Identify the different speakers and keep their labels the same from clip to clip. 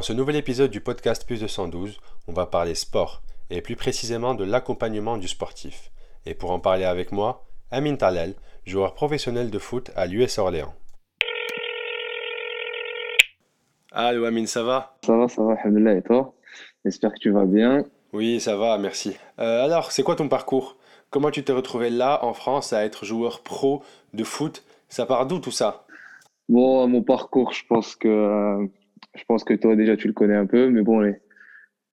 Speaker 1: Dans ce nouvel épisode du podcast Plus de 112, on va parler sport et plus précisément de l'accompagnement du sportif. Et pour en parler avec moi, Amin Talel, joueur professionnel de foot à l'US Orléans. Allô Amin, ça va?
Speaker 2: Ça va, ça va, alhamdoulilah, et toi? J'espère que tu vas bien.
Speaker 1: Oui, ça va, merci. Euh, alors, c'est quoi ton parcours? Comment tu t'es retrouvé là, en France, à être joueur pro de foot? Ça part d'où tout ça?
Speaker 2: Bon, mon parcours, je pense que euh, je pense que toi déjà tu le connais un peu, mais bon, il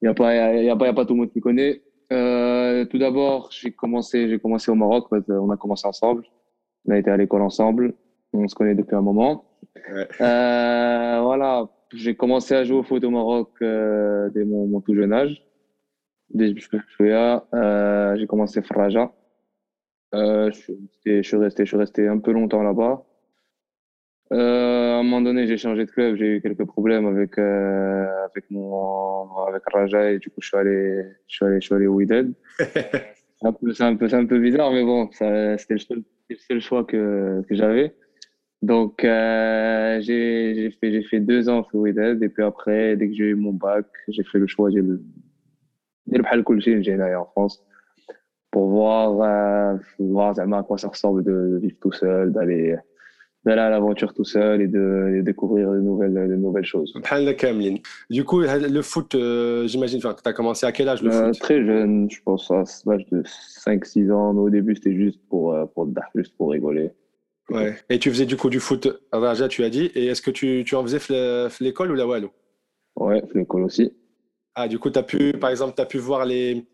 Speaker 2: n'y a pas, y a, pas, y a pas tout le monde qui connaît. Euh, tout d'abord, j'ai commencé, j'ai commencé au Maroc. On a commencé ensemble. On a été à l'école ensemble. On se connaît depuis un moment. Ouais. Euh, voilà, j'ai commencé à jouer au foot au Maroc euh, dès mon, mon, tout jeune âge. Dès que je euh, j'ai commencé Fraja. Euh, je, suis resté, je suis resté un peu longtemps là-bas. Euh, à un moment donné, j'ai changé de club, j'ai eu quelques problèmes avec euh, avec mon avec Raja et du coup je suis allé je suis allé je suis allé au Wydad. c'est un peu c'est un peu bizarre mais bon, c'était le seul le seul choix que que j'avais. Donc euh, j'ai j'ai fait j'ai fait deux ans au Wydad et puis après dès que j'ai eu mon bac, j'ai fait le choix j'ai le j'ai le j'ai allé en France pour voir euh, voir à quoi ça ressemble de vivre tout seul, d'aller d'aller à l'aventure tout seul et de, découvrir de nouvelles, de nouvelles choses.
Speaker 1: Du coup, le foot, euh, j'imagine, tu as commencé à quel âge le euh, foot?
Speaker 2: Très jeune, je pense à l'âge de 5-6 ans. Au début, c'était juste pour, euh, pour, juste pour rigoler.
Speaker 1: Ouais. Et tu faisais du coup du foot à Raja, tu as dit. Et est-ce que tu, tu en faisais l'école ou la Wallo?
Speaker 2: Ouais, l'école aussi.
Speaker 1: Ah, du coup, tu as pu, par exemple, tu as pu voir les.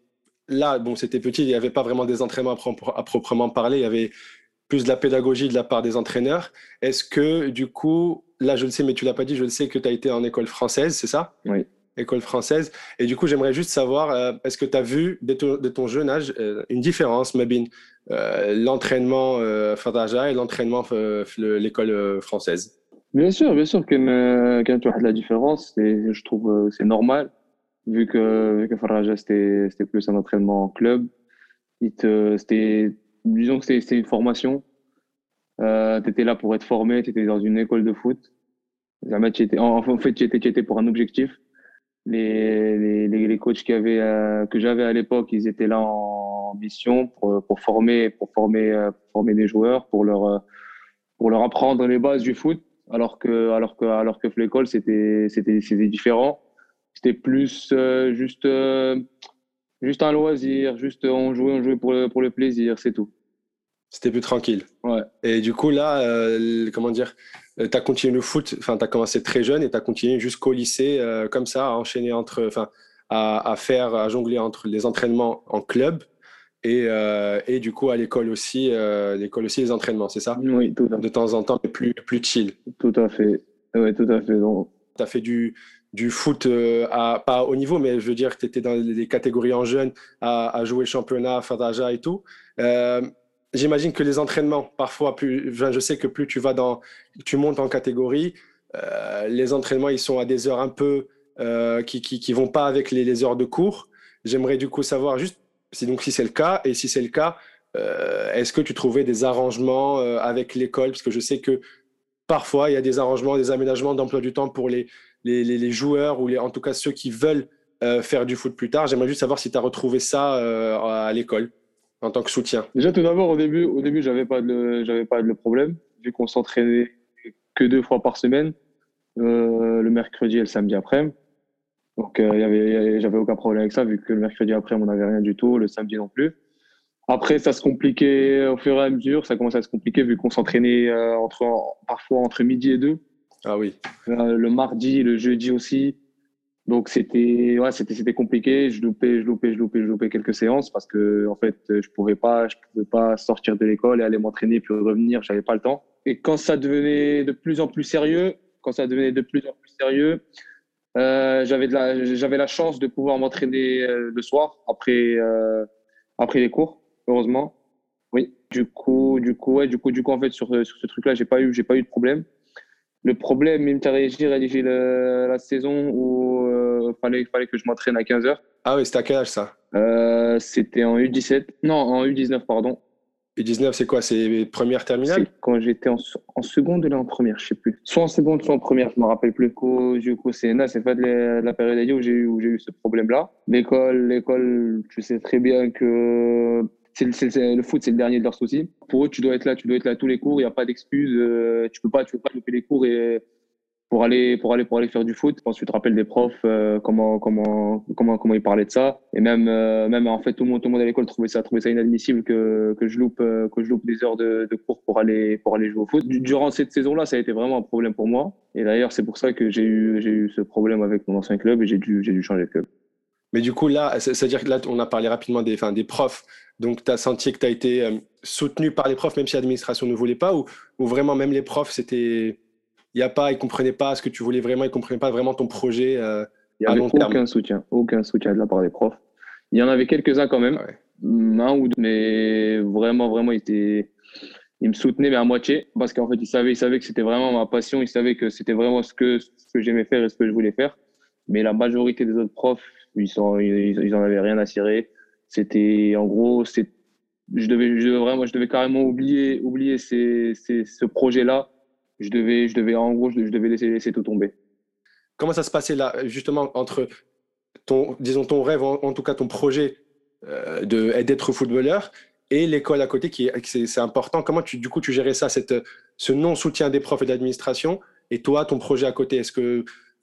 Speaker 1: Là, bon, c'était petit, il n'y avait pas vraiment des entraînements à proprement parler. Il y avait plus de la pédagogie de la part des entraîneurs. Est-ce que, du coup, là, je le sais, mais tu l'as pas dit, je le sais que tu as été en école française, c'est ça?
Speaker 2: Oui.
Speaker 1: École française. Et du coup, j'aimerais juste savoir, euh, est-ce que tu as vu, de ton, jeune âge, euh, une différence, Mabine, euh, l'entraînement euh, Fadaja et l'entraînement l'école française?
Speaker 2: Bien sûr, bien sûr, tu as de la différence, je trouve c'est normal, vu que, vu que Fadaja, c'était plus un entraînement en club. C'était disons que c'est une formation. Euh, tu étais là pour être formé, tu étais dans une école de foot. En, fait, tu étais, étais, pour un objectif. Les, les, les coachs euh, que j'avais à l'époque, ils étaient là en mission pour, pour former, pour former, euh, former des joueurs, pour leur, pour leur apprendre les bases du foot. Alors que, alors que, alors que l'école, c'était, c'était, c'était différent. C'était plus juste Juste un loisir, juste on jouait, on jouait pour le, pour le plaisir, c'est tout.
Speaker 1: C'était plus tranquille.
Speaker 2: Ouais.
Speaker 1: Et du coup, là, euh, comment dire, euh, tu as continué le foot, enfin, tu as commencé très jeune et tu as continué jusqu'au lycée, euh, comme ça, à enchaîner entre, enfin, à, à, faire, à jongler entre les entraînements en club et, et du coup, à l'école aussi, l'école aussi, les entraînements, c'est ça?
Speaker 2: Oui, tout à fait.
Speaker 1: De temps en temps, mais plus, plus chill.
Speaker 2: Tout à fait. Oui, tout à fait.
Speaker 1: Tu as fait du, du foot euh, à pas au niveau, mais je veux dire que tu étais dans les catégories en jeunes à, à jouer championnat, Fadaja et tout. Euh, J'imagine que les entraînements, parfois, plus, je sais que plus tu vas dans, tu montes en catégorie, euh, les entraînements ils sont à des heures un peu qui, qui, qui vont pas avec les, les heures de cours. J'aimerais du coup savoir juste si donc si c'est le cas et si c'est le cas, est-ce que tu trouvais des arrangements avec l'école? Parce que je sais que parfois il y a des arrangements, des aménagements d'emploi du temps pour les les, joueurs ou en tout cas ceux qui veulent euh, faire du foot plus tard. J'aimerais juste savoir si tu as retrouvé ça euh, à l'école en tant que soutien.
Speaker 2: Déjà, tout d'abord, au début, au début, j'avais pas de, pas de problème vu qu'on s'entraînait que deux fois par semaine, euh, le mercredi et le samedi après. Donc, il y j'avais aucun problème avec ça vu que le mercredi après, on n'avait rien du tout, le samedi non plus. Après, ça se compliquait au fur et à mesure. Ça commençait à se compliquer vu qu'on s'entraînait entre, parfois entre midi et deux.
Speaker 1: Ah oui.
Speaker 2: Euh, le mardi, le jeudi aussi. Donc c'était ouais, c'était c'était compliqué. Je loupais, je loupais, je loupais, je loupais quelques séances parce que en fait je pouvais pas, je pouvais pas sortir de l'école et aller m'entraîner puis revenir. J'avais pas le temps. Et quand ça devenait de plus en plus sérieux, quand ça devenait de plus en plus sérieux, euh, j'avais de la j'avais la chance de pouvoir m'entraîner euh, le soir après euh, après les cours. Heureusement, oui. Du coup, du coup, ouais, du coup, du coup en fait sur sur ce truc-là, j'ai pas eu j'ai pas eu de problème. Le problème, il m'a réagi la, la saison où il euh, fallait, fallait que je m'entraîne à 15 heures.
Speaker 1: Ah oui, c'était à quel âge ça?
Speaker 2: Euh, C'était en U17. Non, en U19, pardon.
Speaker 1: U19, c'est quoi? C'est première terminale
Speaker 2: Quand j'étais en, seconde ou en première, je sais plus. Soit en seconde, soit en première, je me rappelle plus. Du coup, c'est c'est pas de la, période où j'ai eu, eu ce problème-là. L'école, l'école, tu sais très bien que le, foot, c'est le dernier de leurs soucis. Pour eux, tu dois être là, tu dois être là tous les cours. Il n'y a pas d'excuse. Euh, tu peux pas, tu peux pas louper les cours et pour aller pour aller pour aller faire du foot. Je pense que tu te rappelles des profs euh, comment comment comment comment ils parlaient de ça et même euh, même en fait tout le monde à l'école trouvait ça trouvait ça inadmissible que que je loupe euh, que je loupe des heures de, de, cours pour aller pour aller jouer au foot. Durant cette saison-là, ça a été vraiment un problème pour moi et d'ailleurs c'est pour ça que j'ai eu j'ai eu ce problème avec mon ancien club et j'ai dû j'ai dû changer de club.
Speaker 1: Mais du coup là, c'est-à-dire que là on a parlé rapidement des enfin, des profs. Donc tu as senti que tu as été soutenu par les profs même si l'administration ne voulait pas ou, ou vraiment même les profs c'était il y a pas, ils comprenaient pas ce que tu voulais vraiment, ils comprenaient pas vraiment ton projet euh,
Speaker 2: il y avait aucun soutien, aucun soutien de la part des profs. Il y en avait quelques-uns quand même, un ou deux, mais vraiment, vraiment, ils étaient, ils me soutenaient mais à moitié parce qu'en fait, ils savaient, ils savaient que c'était vraiment ma passion, ils savaient que c'était vraiment ce que, ce que j'aimais faire et ce que je voulais faire. Mais la majorité des autres profs, ils sont, ils, ils en avaient rien à cirer. C'était, en gros, c'est, je devais, je vraiment, je devais carrément oublier, oublier ces, ce projet-là je devais, je devais en gros, je devais laisser, laisser tout tomber.
Speaker 1: Comment ça se passait là, justement, entre ton, disons, ton rêve, en, tout cas ton projet euh, d'être footballeur et l'école à côté, qui est, c'est, important? Comment tu, du coup, tu gérais ça, cette, ce non-soutien des profs et de l'administration, et toi, ton projet à côté? Est-ce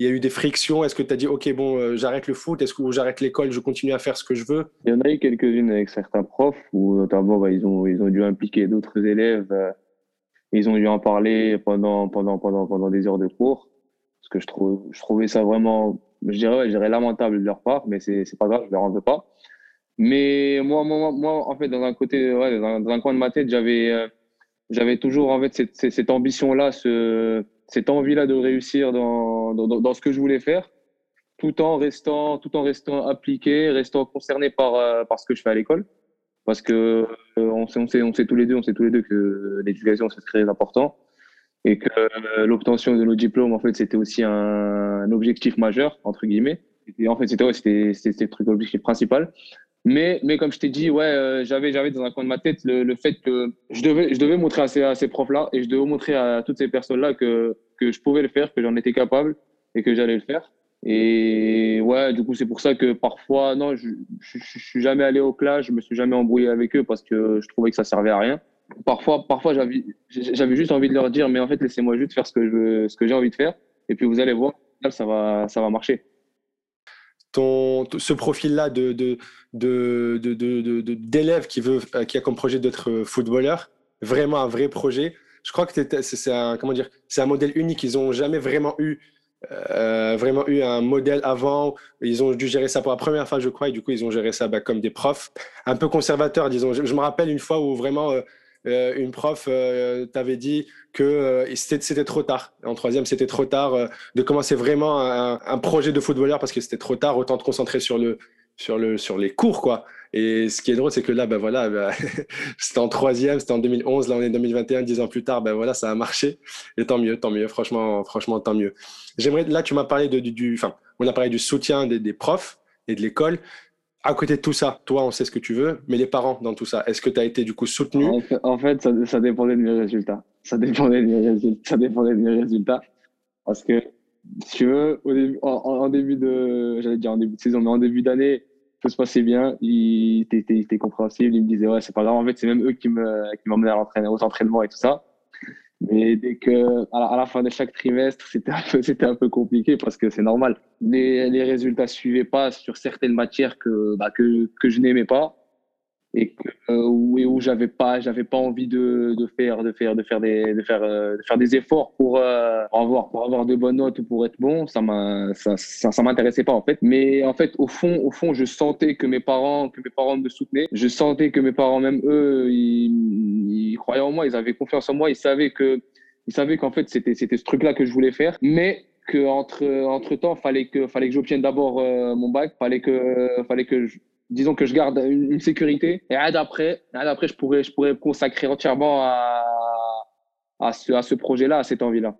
Speaker 1: qu'il y a eu des frictions Est-ce que tu as dit, OK, bon, euh, j'arrête le foot? Est-ce que j'arrête l'école Je continue à faire ce que je veux?
Speaker 2: Il y en a eu quelques-unes avec certains profs, où notamment, bah, ils, ont, dû impliquer d'autres élèves. Euh, ils ont dû en parler pendant, pendant, pendant, pendant des heures de cours. Parce que je, trouvais ça vraiment, je dirais, lamentable de leur part, mais c'est, pas grave, je leur en veux pas. Mais moi, moi, moi, en fait, dans un côté, dans, coin de ma tête, j'avais, euh, toujours, en fait, cette, cette, ambition-là, ce, cette envie-là de réussir dans, dans, ce que je voulais faire, tout en restant, tout en restant appliqué, restant concerné par, euh, par ce que je fais à l'école parce que euh, on, sait, on, sait, on sait tous les deux, on sait tous les deux que l'éducation c'est très important et que euh, l'obtention de nos diplômes en fait c'était aussi un, objectif majeur entre guillemets. Et en fait c'était c'était c'était truc l'objectif principal. Mais mais comme je t'ai dit ouais euh, j'avais j'avais dans un coin de ma tête le, le, fait que je devais je devais montrer à ces, à ces profs là et je devais montrer à toutes ces personnes là que que je pouvais le faire, que j'en étais capable et que j'allais le faire. Et ouais, du coup, c'est pour ça que parfois, non, je, je, suis jamais allé au clash, je me suis jamais embrouillé avec eux parce que je trouvais que ça servait à rien. Parfois, parfois j'avais, j'avais juste envie de leur dire, mais en fait, laissez-moi juste faire ce que je ce que j'ai envie de faire. Et puis, vous allez voir, ça va, ça va marcher.
Speaker 1: Ton, ce profil-là de, de, d'élève qui veut, qui a comme projet d'être footballeur, vraiment un vrai projet. Je crois que c'est un, comment dire, c'est un modèle unique. Ils ont jamais vraiment eu euh, vraiment eu un modèle avant. Ils ont dû gérer ça pour la première fois, je crois, et du coup, ils ont géré ça bah, comme des profs, un peu conservateurs, disons. Je, me rappelle une fois où vraiment euh, euh, une prof t'avait dit que c'était trop tard. En troisième, c'était trop tard de commencer vraiment un, un, projet de footballeur parce que c'était trop tard. Autant te concentrer sur le sur le sur les cours, quoi. Et ce qui est drôle, c'est que là, ben voilà, ben, c'était en troisième, c'était en 2011, là on est en 2021, dix ans plus tard, ben voilà, ça a marché. Et tant mieux, tant mieux, franchement, franchement, tant mieux. J'aimerais, là, tu m'as parlé de, du, enfin, on a parlé du soutien des, des profs et de l'école. À côté de tout ça, toi, on sait ce que tu veux, mais les parents dans tout ça, est-ce que tu as été du coup soutenu
Speaker 2: En fait, ça, dépendait de mes résultats. Ça dépendait de mes résultats. Ça dépendait de mes résultats. Parce que, si tu veux, au début, en, en début de, j'allais dire en début de saison, mais en début d'année, tout se passait bien. Ils étaient, compréhensibles. Ils me disaient, ouais, c'est pas grave. En fait, c'est même eux qui me, qui m'emmenaient à l'entraînement, aux entraînements et tout ça. Mais dès que, à la, fin de chaque trimestre, c'était un peu, c'était un peu compliqué parce que c'est normal. Les, les résultats suivaient pas sur certaines matières que, bah, que, que je n'aimais pas et que, euh, où, j'avais pas j'avais pas envie de, de faire de faire de faire des de faire euh, de faire des efforts pour euh, avoir pour avoir de bonnes notes ou pour être bon ça m'a ça, ça, m'intéressait pas en fait. Mais en fait au fond au fond je sentais que mes parents que mes parents me soutenaient. Je sentais que mes parents même eux ils, ils croyaient en moi ils avaient confiance en moi. Ils savaient que ils savaient qu'en fait c'était c'était ce truc là que je voulais faire. Mais que entre entre temps fallait que fallait que j'obtienne d'abord mon bac. Fallait que fallait que je, disons que je garde une, sécurité et après, après je pourrais, je pourrais consacrer entièrement à, à ce, à ce projet-là, à cette envie-là.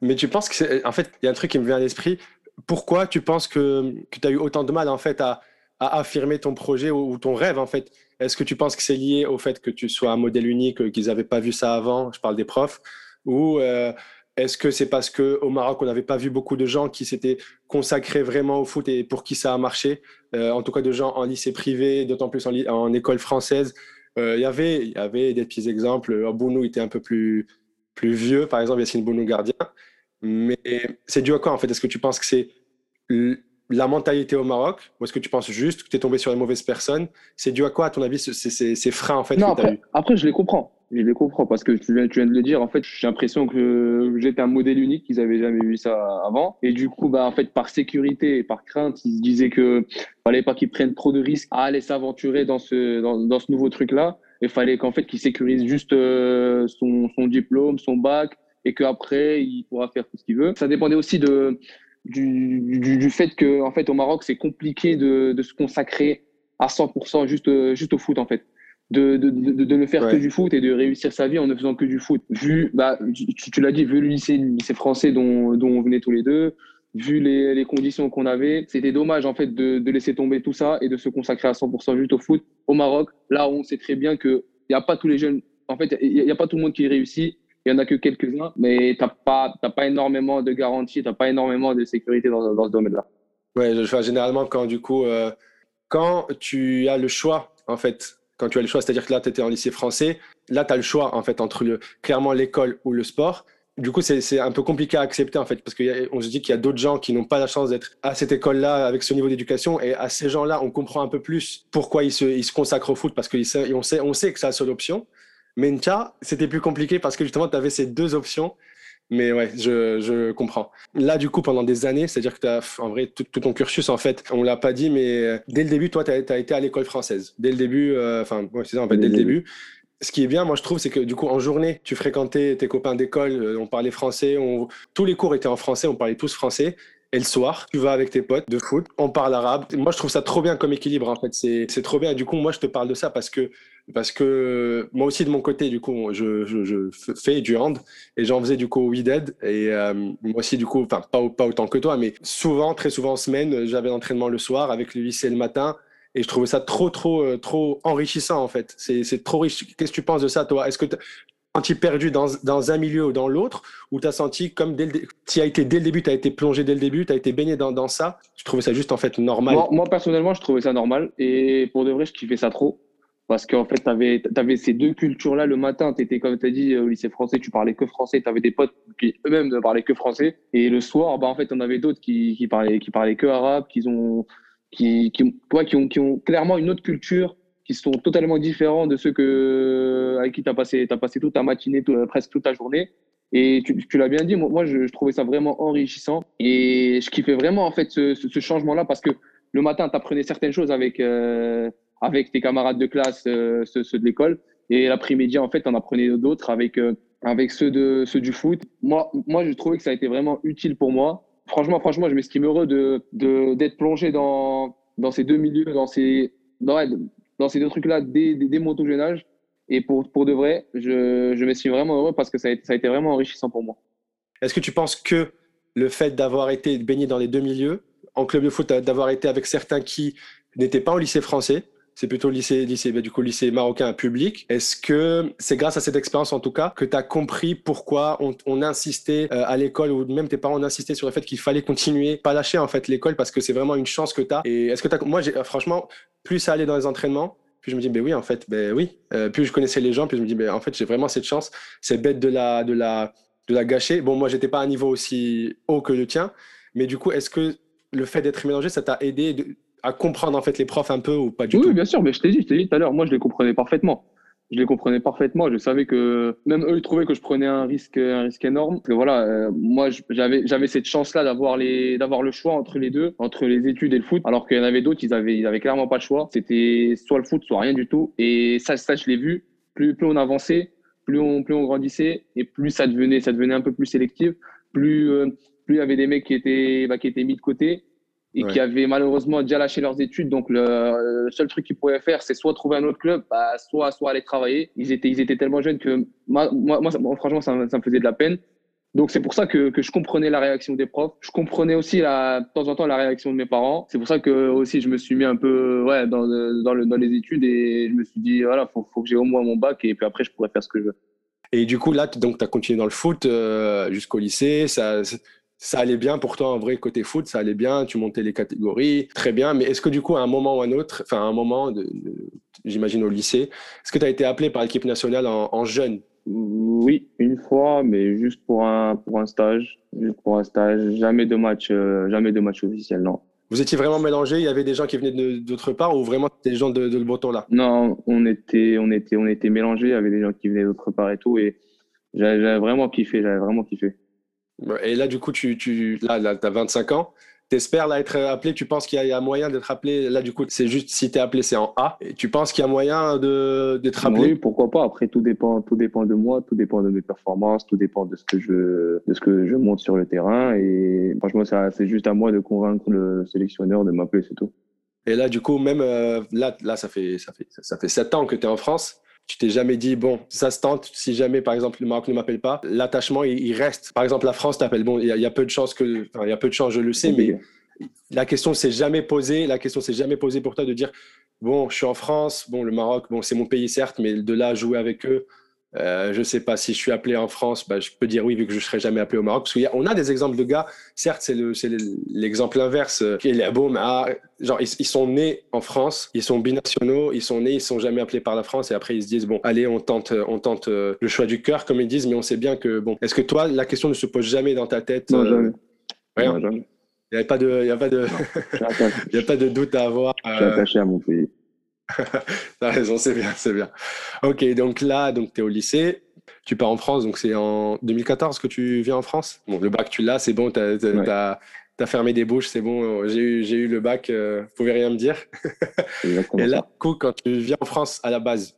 Speaker 1: Mais tu penses que en fait, il y a un truc qui me vient à l'esprit. Pourquoi tu penses que, que tu as eu autant de mal en fait à, à affirmer ton projet ou, ton rêve en fait? Est-ce que tu penses que c'est lié au fait que tu sois un modèle unique, qu'ils n'avaient pas vu ça avant? Je parle des profs. Ou euh, est-ce que c'est parce qu'au Maroc, on n'avait pas vu beaucoup de gens qui s'étaient consacrés vraiment au foot et pour qui ça a marché euh, En tout cas, de gens en lycée privé, d'autant plus en, école française. Euh, il y avait, y avait des petits exemples. Bounou était un peu plus, plus vieux, par exemple, Yassine Bounou, gardien. Mais c'est dû à quoi, en fait? Est-ce que tu penses que c'est la mentalité au Maroc? Ou est-ce que tu penses juste que tu es tombé sur les mauvaises personnes? C'est dû à quoi, à ton avis, ces, freins, en fait
Speaker 2: Non, après, après, je les comprends je les comprends parce que tu viens, tu viens de le dire. En fait, j'ai l'impression que j'étais un modèle unique. qu'ils n'avaient jamais vu ça avant. Et du coup, bah, en fait, par sécurité et par crainte, ils se disaient que fallait pas qu'ils prennent trop de risques à aller s'aventurer dans ce, dans, dans ce nouveau truc-là. Il fallait qu'en fait, qu'ils sécurisent juste euh, son, son diplôme, son bac et qu'après, il pourra faire tout ce qu'il veut. Ça dépendait aussi de, du, du, du fait que, en fait, au Maroc, c'est compliqué de, de se consacrer à 100% juste, juste au foot, en fait de, de, de, de, ne faire que du foot et de réussir sa vie en ne faisant que du foot. Vu, bah, tu, tu l'as dit, vu le lycée, le lycée français dont, dont on venait tous les deux, vu les, les conditions qu'on avait, c'était dommage en fait de, de, laisser tomber tout ça et de se consacrer à 100% juste au foot au Maroc. Là, on sait très bien que il n'y a pas tous les jeunes, en fait, il n'y a, pas tout le monde qui réussit. Il y en a que quelques-uns, mais tu n'as pas, pas énormément de garanties, tu n'as pas énormément de sécurité dans, dans ce domaine-là.
Speaker 1: Ouais, je, généralement, quand du coup, euh, quand tu as le choix, en fait, quand tu as le choix, c'est-à-dire que là, tu étais en lycée français, là, tu as le choix, en fait, entre le, clairement l'école ou le sport. Du coup, c'est un peu compliqué à accepter, en fait, parce qu'on se dit qu'il y a d'autres gens qui n'ont pas la chance d'être à cette école-là, avec ce niveau d'éducation, et à ces gens-là, on comprend un peu plus pourquoi ils se, ils se consacrent au foot, parce qu'on sait, on sait, que c'est la seule option. Mais Ncha, c'était plus compliqué parce que justement, tu avais ces deux options mais ouais, je, je, comprends. Là, du coup, pendant des années, c'est-à-dire que tu as, en vrai, tout, ton cursus, en fait, on l'a pas dit, mais euh, dès le début, toi, tu as, été à l'école française. Dès le début, euh, enfin, c'est ça, en fait, dès le début. Ce qui est bien, moi, je trouve, c'est que du coup, en journée, tu fréquentais tes copains d'école, euh, on parlait français, on... tous les cours étaient en français, on parlait tous français. Et le soir, tu vas avec tes potes de foot, on parle arabe. Moi, je trouve ça trop bien comme équilibre, en fait. C'est trop bien. du coup, moi, je te parle de ça parce que parce que moi aussi de mon côté du coup je, fais du hand et j'en faisais du coup au WeDead et euh, moi aussi du coup enfin pas, pas autant que toi mais souvent très souvent en semaine j'avais l'entraînement le soir avec le lycée le matin et je trouvais ça trop trop euh, trop enrichissant en fait. C'est trop riche. Qu'est-ce que tu penses de ça toi? Est-ce que tu perdu dans, dans, un milieu ou dans l'autre, ou tu as senti comme dès le, été dès le début, tu as été plongé dès le début, tu as été baigné dans, dans, ça, tu trouvais ça juste en fait normal?
Speaker 2: Moi, moi, personnellement, je trouvais ça normal, et pour de vrai, je kiffais ça trop. Parce qu'en fait, tu avais, ces deux cultures-là le matin. Tu comme tu as dit, au lycée français, tu parlais que français. Tu avais des potes qui eux-mêmes ne parlaient que français. Et le soir, bah, en fait, on avait d'autres qui, qui, parlaient, qui parlaient que arabe, qui ont, qui, qui, qui, ont, qui ont clairement une autre culture, qui sont totalement différents de ceux que, avec qui tu as passé, as passé toute ta matinée, presque toute ta journée. Et tu, tu l'as bien dit, moi, je, je, trouvais ça vraiment enrichissant. Et je kiffais vraiment, en fait, ce, ce, changement-là parce que le matin, tu apprenais certaines choses avec. Euh, avec tes camarades de classe, euh, ceux, de l'école. Et l'après-midi, en fait, on apprenait d'autres avec, euh, avec ceux, de, ceux du foot. Moi, moi, je trouvais que ça a été vraiment utile pour moi. Franchement, franchement, je m'estime heureux de, de, d'être plongé dans, dans ces deux milieux, dans ces, dans, dans ces deux trucs-là dès, dès, mon tout jeune âge. Et pour, pour de vrai, je, je m'estime vraiment heureux parce que ça a, ça a été vraiment enrichissant pour moi.
Speaker 1: Est-ce que tu penses que le fait d'avoir été baigné dans les deux milieux, en club de foot, d'avoir été avec certains qui n'étaient pas au lycée français, c'est plutôt lycée, lycée bah, du coup, lycée marocain public. Est-ce que c'est grâce à cette expérience, en tout cas, que tu as compris pourquoi on, insistait euh, à l'école ou même tes parents insisté sur le fait qu'il fallait continuer, pas lâcher, en fait, l'école parce que c'est vraiment une chance que tu as. Et est-ce que as, moi, franchement, plus ça allait dans les entraînements, puis je me dis, ben oui, en fait, ben oui. Euh, plus je connaissais les gens, puis je me dis, ben en fait, j'ai vraiment cette chance. C'est bête de la, de la, de la gâcher. Bon, moi, j'étais pas à un niveau aussi haut que le tien, mais du coup, est-ce que le fait d'être mélangé, ça t'a aidé à comprendre en fait les profs un peu ou pas du
Speaker 2: tout
Speaker 1: Oui,
Speaker 2: bien sûr, mais je t'ai dit, je t'ai dit tout à l'heure, moi je les comprenais parfaitement. Je les comprenais parfaitement. Je savais que même eux, ils trouvaient que je prenais un risque, un risque énorme. Que voilà, euh, moi j'avais, j'avais cette chance-là d'avoir les, d'avoir le choix entre les deux, entre les études et le foot. Alors qu'il y en avait d'autres, ils avaient, ils avaient clairement pas le choix. C'était soit le foot, soit rien du tout. Et ça, ça je l'ai vu. Plus, plus on avançait, plus on, plus on grandissait, et plus ça devenait, ça devenait un peu plus sélectif. Plus, euh, plus il y avait des mecs qui étaient, bah, qui étaient mis de côté et qui avaient malheureusement déjà lâché leurs études. Donc, le, seul truc qu'ils pouvaient faire, c'est soit trouver un autre club, bah, soit, soit aller travailler. Ils étaient, ils étaient tellement jeunes que moi, moi, franchement, ça, ça, me faisait de la peine. Donc c'est pour ça que, que, je comprenais la réaction des profs. Je comprenais aussi la, de temps en temps la réaction de mes parents. C'est pour ça que aussi je me suis mis un peu ouais, dans, dans, le, dans les études et je me suis dit, voilà, faut, faut que j'ai au moins mon bac et puis après je pourrais faire ce que je veux.
Speaker 1: Et du coup, là, donc, tu as continué dans le foot euh, jusqu'au lycée. Ça, ça allait bien pour toi en vrai côté foot, ça allait bien, tu montais les catégories, très bien. Mais est-ce que du coup, à un moment ou à un autre, enfin, à un moment, de, j'imagine au lycée, est-ce que tu as été appelé par l'équipe nationale en, en jeune?
Speaker 2: Oui, une fois, mais juste pour un, pour un stage. Juste pour un stage. Jamais de match, euh, jamais de match officiel, non.
Speaker 1: Vous étiez vraiment mélangé Il y avait des gens qui venaient d'autre part ou vraiment des gens de, de le breton là?
Speaker 2: Non, on était, on était, on était mélangés. Il y avait des gens qui venaient d'autre part et tout. Et j'avais vraiment kiffé. J'avais vraiment kiffé.
Speaker 1: Et là, du coup, tu, tu là, là as 25 ans. T'espères là être appelé Tu penses qu'il y, a moyen d'être appelé Là, du coup, c'est juste si t'es appelé, c'est en A. Et tu penses qu'il y a moyen d'être appelé?
Speaker 2: Oui, pourquoi pas. Après, tout dépend, tout dépend de moi, tout dépend de mes performances, tout dépend de ce que je, de ce que je monte sur le terrain. Et franchement, c'est juste à moi de convaincre le sélectionneur de m'appeler, c'est tout.
Speaker 1: Et là, du coup, même euh, là, là, ça fait, ça fait, ça fait sept ans que tu es en France tu t'es jamais dit, bon, ça se tente, si jamais, par exemple, le Maroc ne m'appelle pas, l'attachement, il, reste. Par exemple, la France t'appelle. Bon, il y, a peu de chances que, il y a peu de chances, je le sais, mais la question s'est jamais posée. La question s'est jamais posée pour toi de dire, bon, je suis en France, bon, le Maroc, bon, c'est mon pays, certes, mais de là, jouer avec eux, euh, je ne sais pas si je suis appelé en France, bah, je peux dire oui vu que je ne serai jamais appelé au Maroc. Parce qu'on a, a des exemples de gars, certes c'est l'exemple inverse, euh, ah, genre ils, sont nés en France, ils sont binationaux, ils sont nés, ils sont jamais appelés par la France et après ils se disent bon allez on tente, on tente euh, le choix du cœur comme ils disent, mais on sait bien que bon. Est-ce que toi la question ne se pose jamais dans ta tête
Speaker 2: Non jamais. Rien. jamais.
Speaker 1: Il n'y a pas de, il y a pas de, il y a pas de doute à avoir.
Speaker 2: Je suis attaché à mon pays.
Speaker 1: T'as raison, c'est bien, c'est bien. Ok, donc là, donc tu es au lycée, tu pars en France, donc c'est en 2014 que tu viens en France? Bon, le bac, tu l'as, c'est bon, tu as, fermé des bouches, c'est bon, j'ai eu, eu le bac, euh, vous pouvez rien me dire. Et là, coup, quand tu viens en France à la base,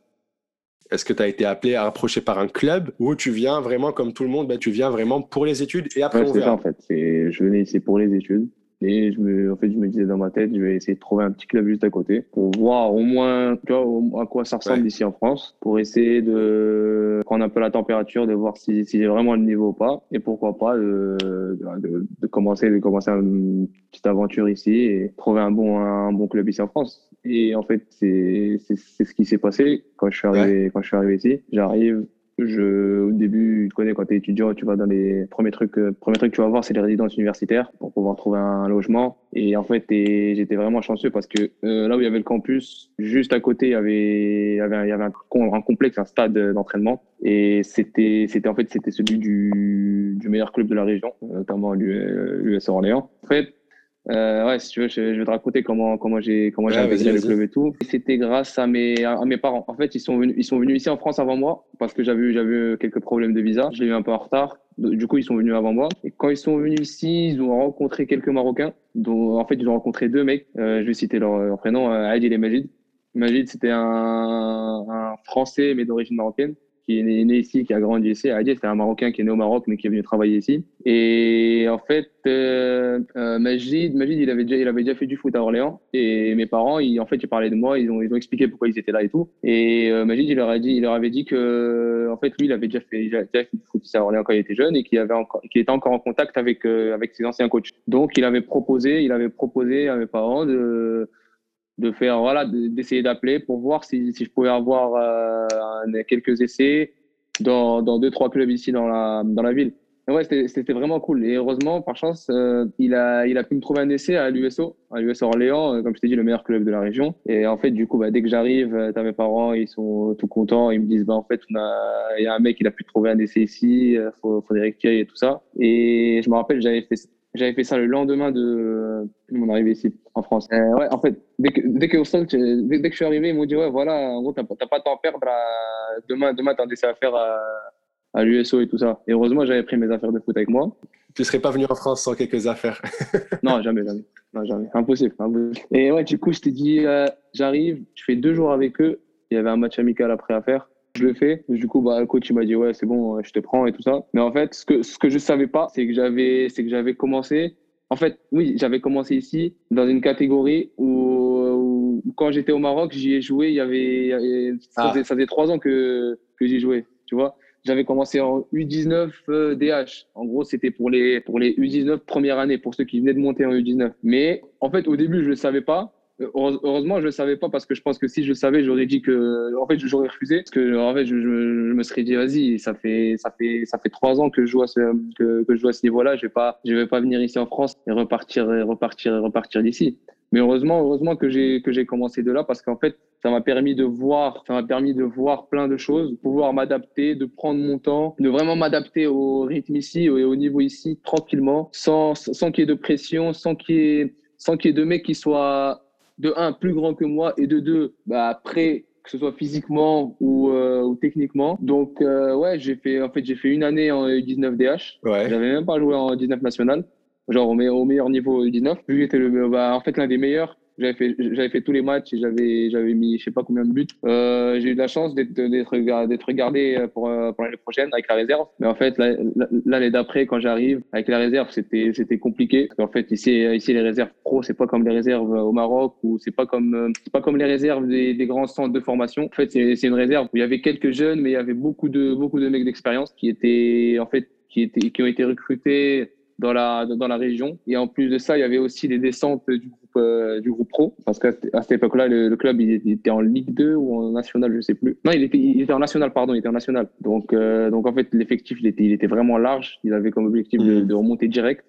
Speaker 1: est-ce que tu as été appelé à approcher par un club ou tu viens vraiment comme tout le monde, ben, tu viens vraiment pour les études et après
Speaker 2: on ça en fait. Je venais ici pour les études. Et je me, en fait, je me disais dans ma tête, je vais essayer de trouver un petit club juste à côté pour voir au moins, tu vois, à quoi ça ressemble ici en France, pour essayer de prendre un peu la température, de voir si, si j'ai vraiment le niveau ou pas, et pourquoi pas de, de, de, commencer, de commencer une petite aventure ici et trouver un bon, un bon club ici en France. Et en fait, c'est, c'est, c'est ce qui s'est passé quand je suis arrivé, quand je suis arrivé ici. J'arrive, je, au début, tu connais quand tu es étudiant, tu vas dans les premiers trucs, euh, premiers trucs que tu vas voir, c'est les résidences universitaires pour pouvoir trouver un logement. Et en fait, j'étais vraiment chanceux parce que euh, là où il y avait le campus, juste à côté, il y avait, il y avait, un, il y avait un, complexe, un stade d'entraînement. Et c'était, c'était en fait, c'était celui du, du meilleur club de la région, notamment l'US Orléans. En fait, euh, ouais, si tu veux, je, vais te raconter comment comment j'ai comment j'ai intégré le club et tout. C'était grâce à mes à mes parents. En fait, ils sont venus ils sont venus ici en France avant moi parce que j'avais eu j'avais eu quelques problèmes de visa. Je l'ai eu un peu en retard. Du coup, ils sont venus avant moi. Et quand ils sont venus ici, ils ont rencontré quelques Marocains. Dont en fait, ils ont rencontré deux mecs. Euh, je vais citer leur, leur prénom, euh, Adil et Majid. Majid, c'était un, un Français mais d'origine marocaine qui est né, ici, qui a grandi ici. Adi, c'est un Marocain qui est né au Maroc, mais qui est venu travailler ici. Et en fait, euh, euh, Majid, Majid, il avait déjà, il avait déjà fait du foot à Orléans. Et mes parents, ils, en fait, ils parlaient de moi, ils ont, ils ont expliqué pourquoi ils étaient là et tout. Et euh, Majid, il leur a dit, il leur avait dit que, en fait, lui, il avait déjà fait, du foot à Orléans quand il était jeune et qu'il avait encore, qu'il était encore en contact avec, euh, avec ses anciens coachs. Donc, il avait proposé, il avait proposé à mes parents de de faire voilà d'essayer d'appeler pour voir si, je pouvais avoir euh, quelques essais dans, dans deux trois clubs ici dans la dans la ville. Et ouais c'était vraiment cool. Et heureusement par chance euh, il a il a pu me trouver un essai à l'USO à l'USO Orléans euh, comme je t'ai dit le meilleur club de la région. Et en fait du coup bah, dès que j'arrive t'as mes parents ils sont tout contents. Ils me disent bah en fait on a il y a un mec il a pu trouver un essai ici faut faudrait qu'il et tout ça. Et je me rappelle j'avais fait j'avais fait ça le lendemain de, mon arrivée ici, en France. Euh, ouais, en fait, dès que, dès que, dès, que je suis arrivé, ils m'ont dit, ouais, voilà, en gros, t'as pas de temps à perdre. Demain, demain t'as des affaires à, à l'USO et tout ça. Et heureusement, j'avais pris mes affaires de foot avec moi.
Speaker 1: Tu serais pas venu en France sans quelques affaires
Speaker 2: Non, jamais, jamais. Non, jamais. Impossible, impossible. Et ouais, du coup, je t'ai dit, euh, j'arrive, je fais deux jours avec eux. Il y avait un match amical après à faire. Je le fais. Du coup, bah, le coach il m'a dit ouais, c'est bon, je te prends et tout ça. Mais en fait, ce que ce que je savais pas, c'est que j'avais c'est que j'avais commencé. En fait, oui, j'avais commencé ici dans une catégorie où, quand j'étais au Maroc, j'y ai joué. Il y avait, ça, ah. faisait, ça, faisait, trois ans que que j'y jouais. Tu vois. j'avais commencé en U19 DH. En gros, c'était pour les, pour les U19 première année, pour ceux qui venaient de monter en U19. Mais en fait, au début, je ne le savais pas. Heureusement, je ne le savais pas parce que je pense que si je le savais, j'aurais dit que, en fait, j'aurais refusé. Parce que, en fait, je, me serais dit, vas-y, ça fait, ça fait, ça fait trois ans que je joue à ce, que, je joue à ce niveau-là. Je vais pas, vais pas venir ici en France et repartir, et repartir, et repartir d'ici. Mais heureusement, heureusement que j'ai commencé de là parce qu'en fait, ça m'a permis de voir, ça m'a permis de voir plein de choses, pouvoir m'adapter, de prendre mon temps, de vraiment m'adapter au rythme ici et au niveau ici tranquillement, sans sans qu'il y ait de pression, sans qu'il sans qu'il y ait de mecs qui soient de un plus grands que moi et de deux bah prêts que ce soit physiquement ou, euh, ou techniquement. Donc euh, ouais, j'ai fait en fait j'ai fait une année en 19 DH. Ouais. J'avais même pas joué en 19 national genre au, au meilleur niveau 19. Vu que j'étais le, bah, en fait l'un des meilleurs, j'avais fait, j'avais fait tous les matchs et j'avais, j'avais mis je sais pas combien de buts. Euh, j'ai eu de la chance d'être, d'être, d'être regardé pour, euh, pour l'année prochaine avec la réserve. Mais en fait, l'année d'après, quand j'arrive avec la réserve, c'était, c'était compliqué. Qu'en fait, ici, ici, les réserves pro, c'est pas comme les réserves au Maroc ou c'est pas comme, c'est pas comme les réserves des, des grands centres de formation. En fait, c'est, c'est une réserve où il y avait quelques jeunes, mais il y avait beaucoup de, beaucoup de mecs d'expérience qui étaient, en fait, qui étaient, qui ont été recrutés dans la, dans la région. Et en plus de ça, il y avait aussi des descentes du groupe, euh, du groupe pro. Parce qu'à cette époque-là, le, club, il était en Ligue 2 ou en National, je sais plus. Non, il était, il était en National, pardon, il était en National. Donc, euh, donc en fait, l'effectif, il était, il était vraiment large. Il avait comme objectif de, mmh. de remonter direct.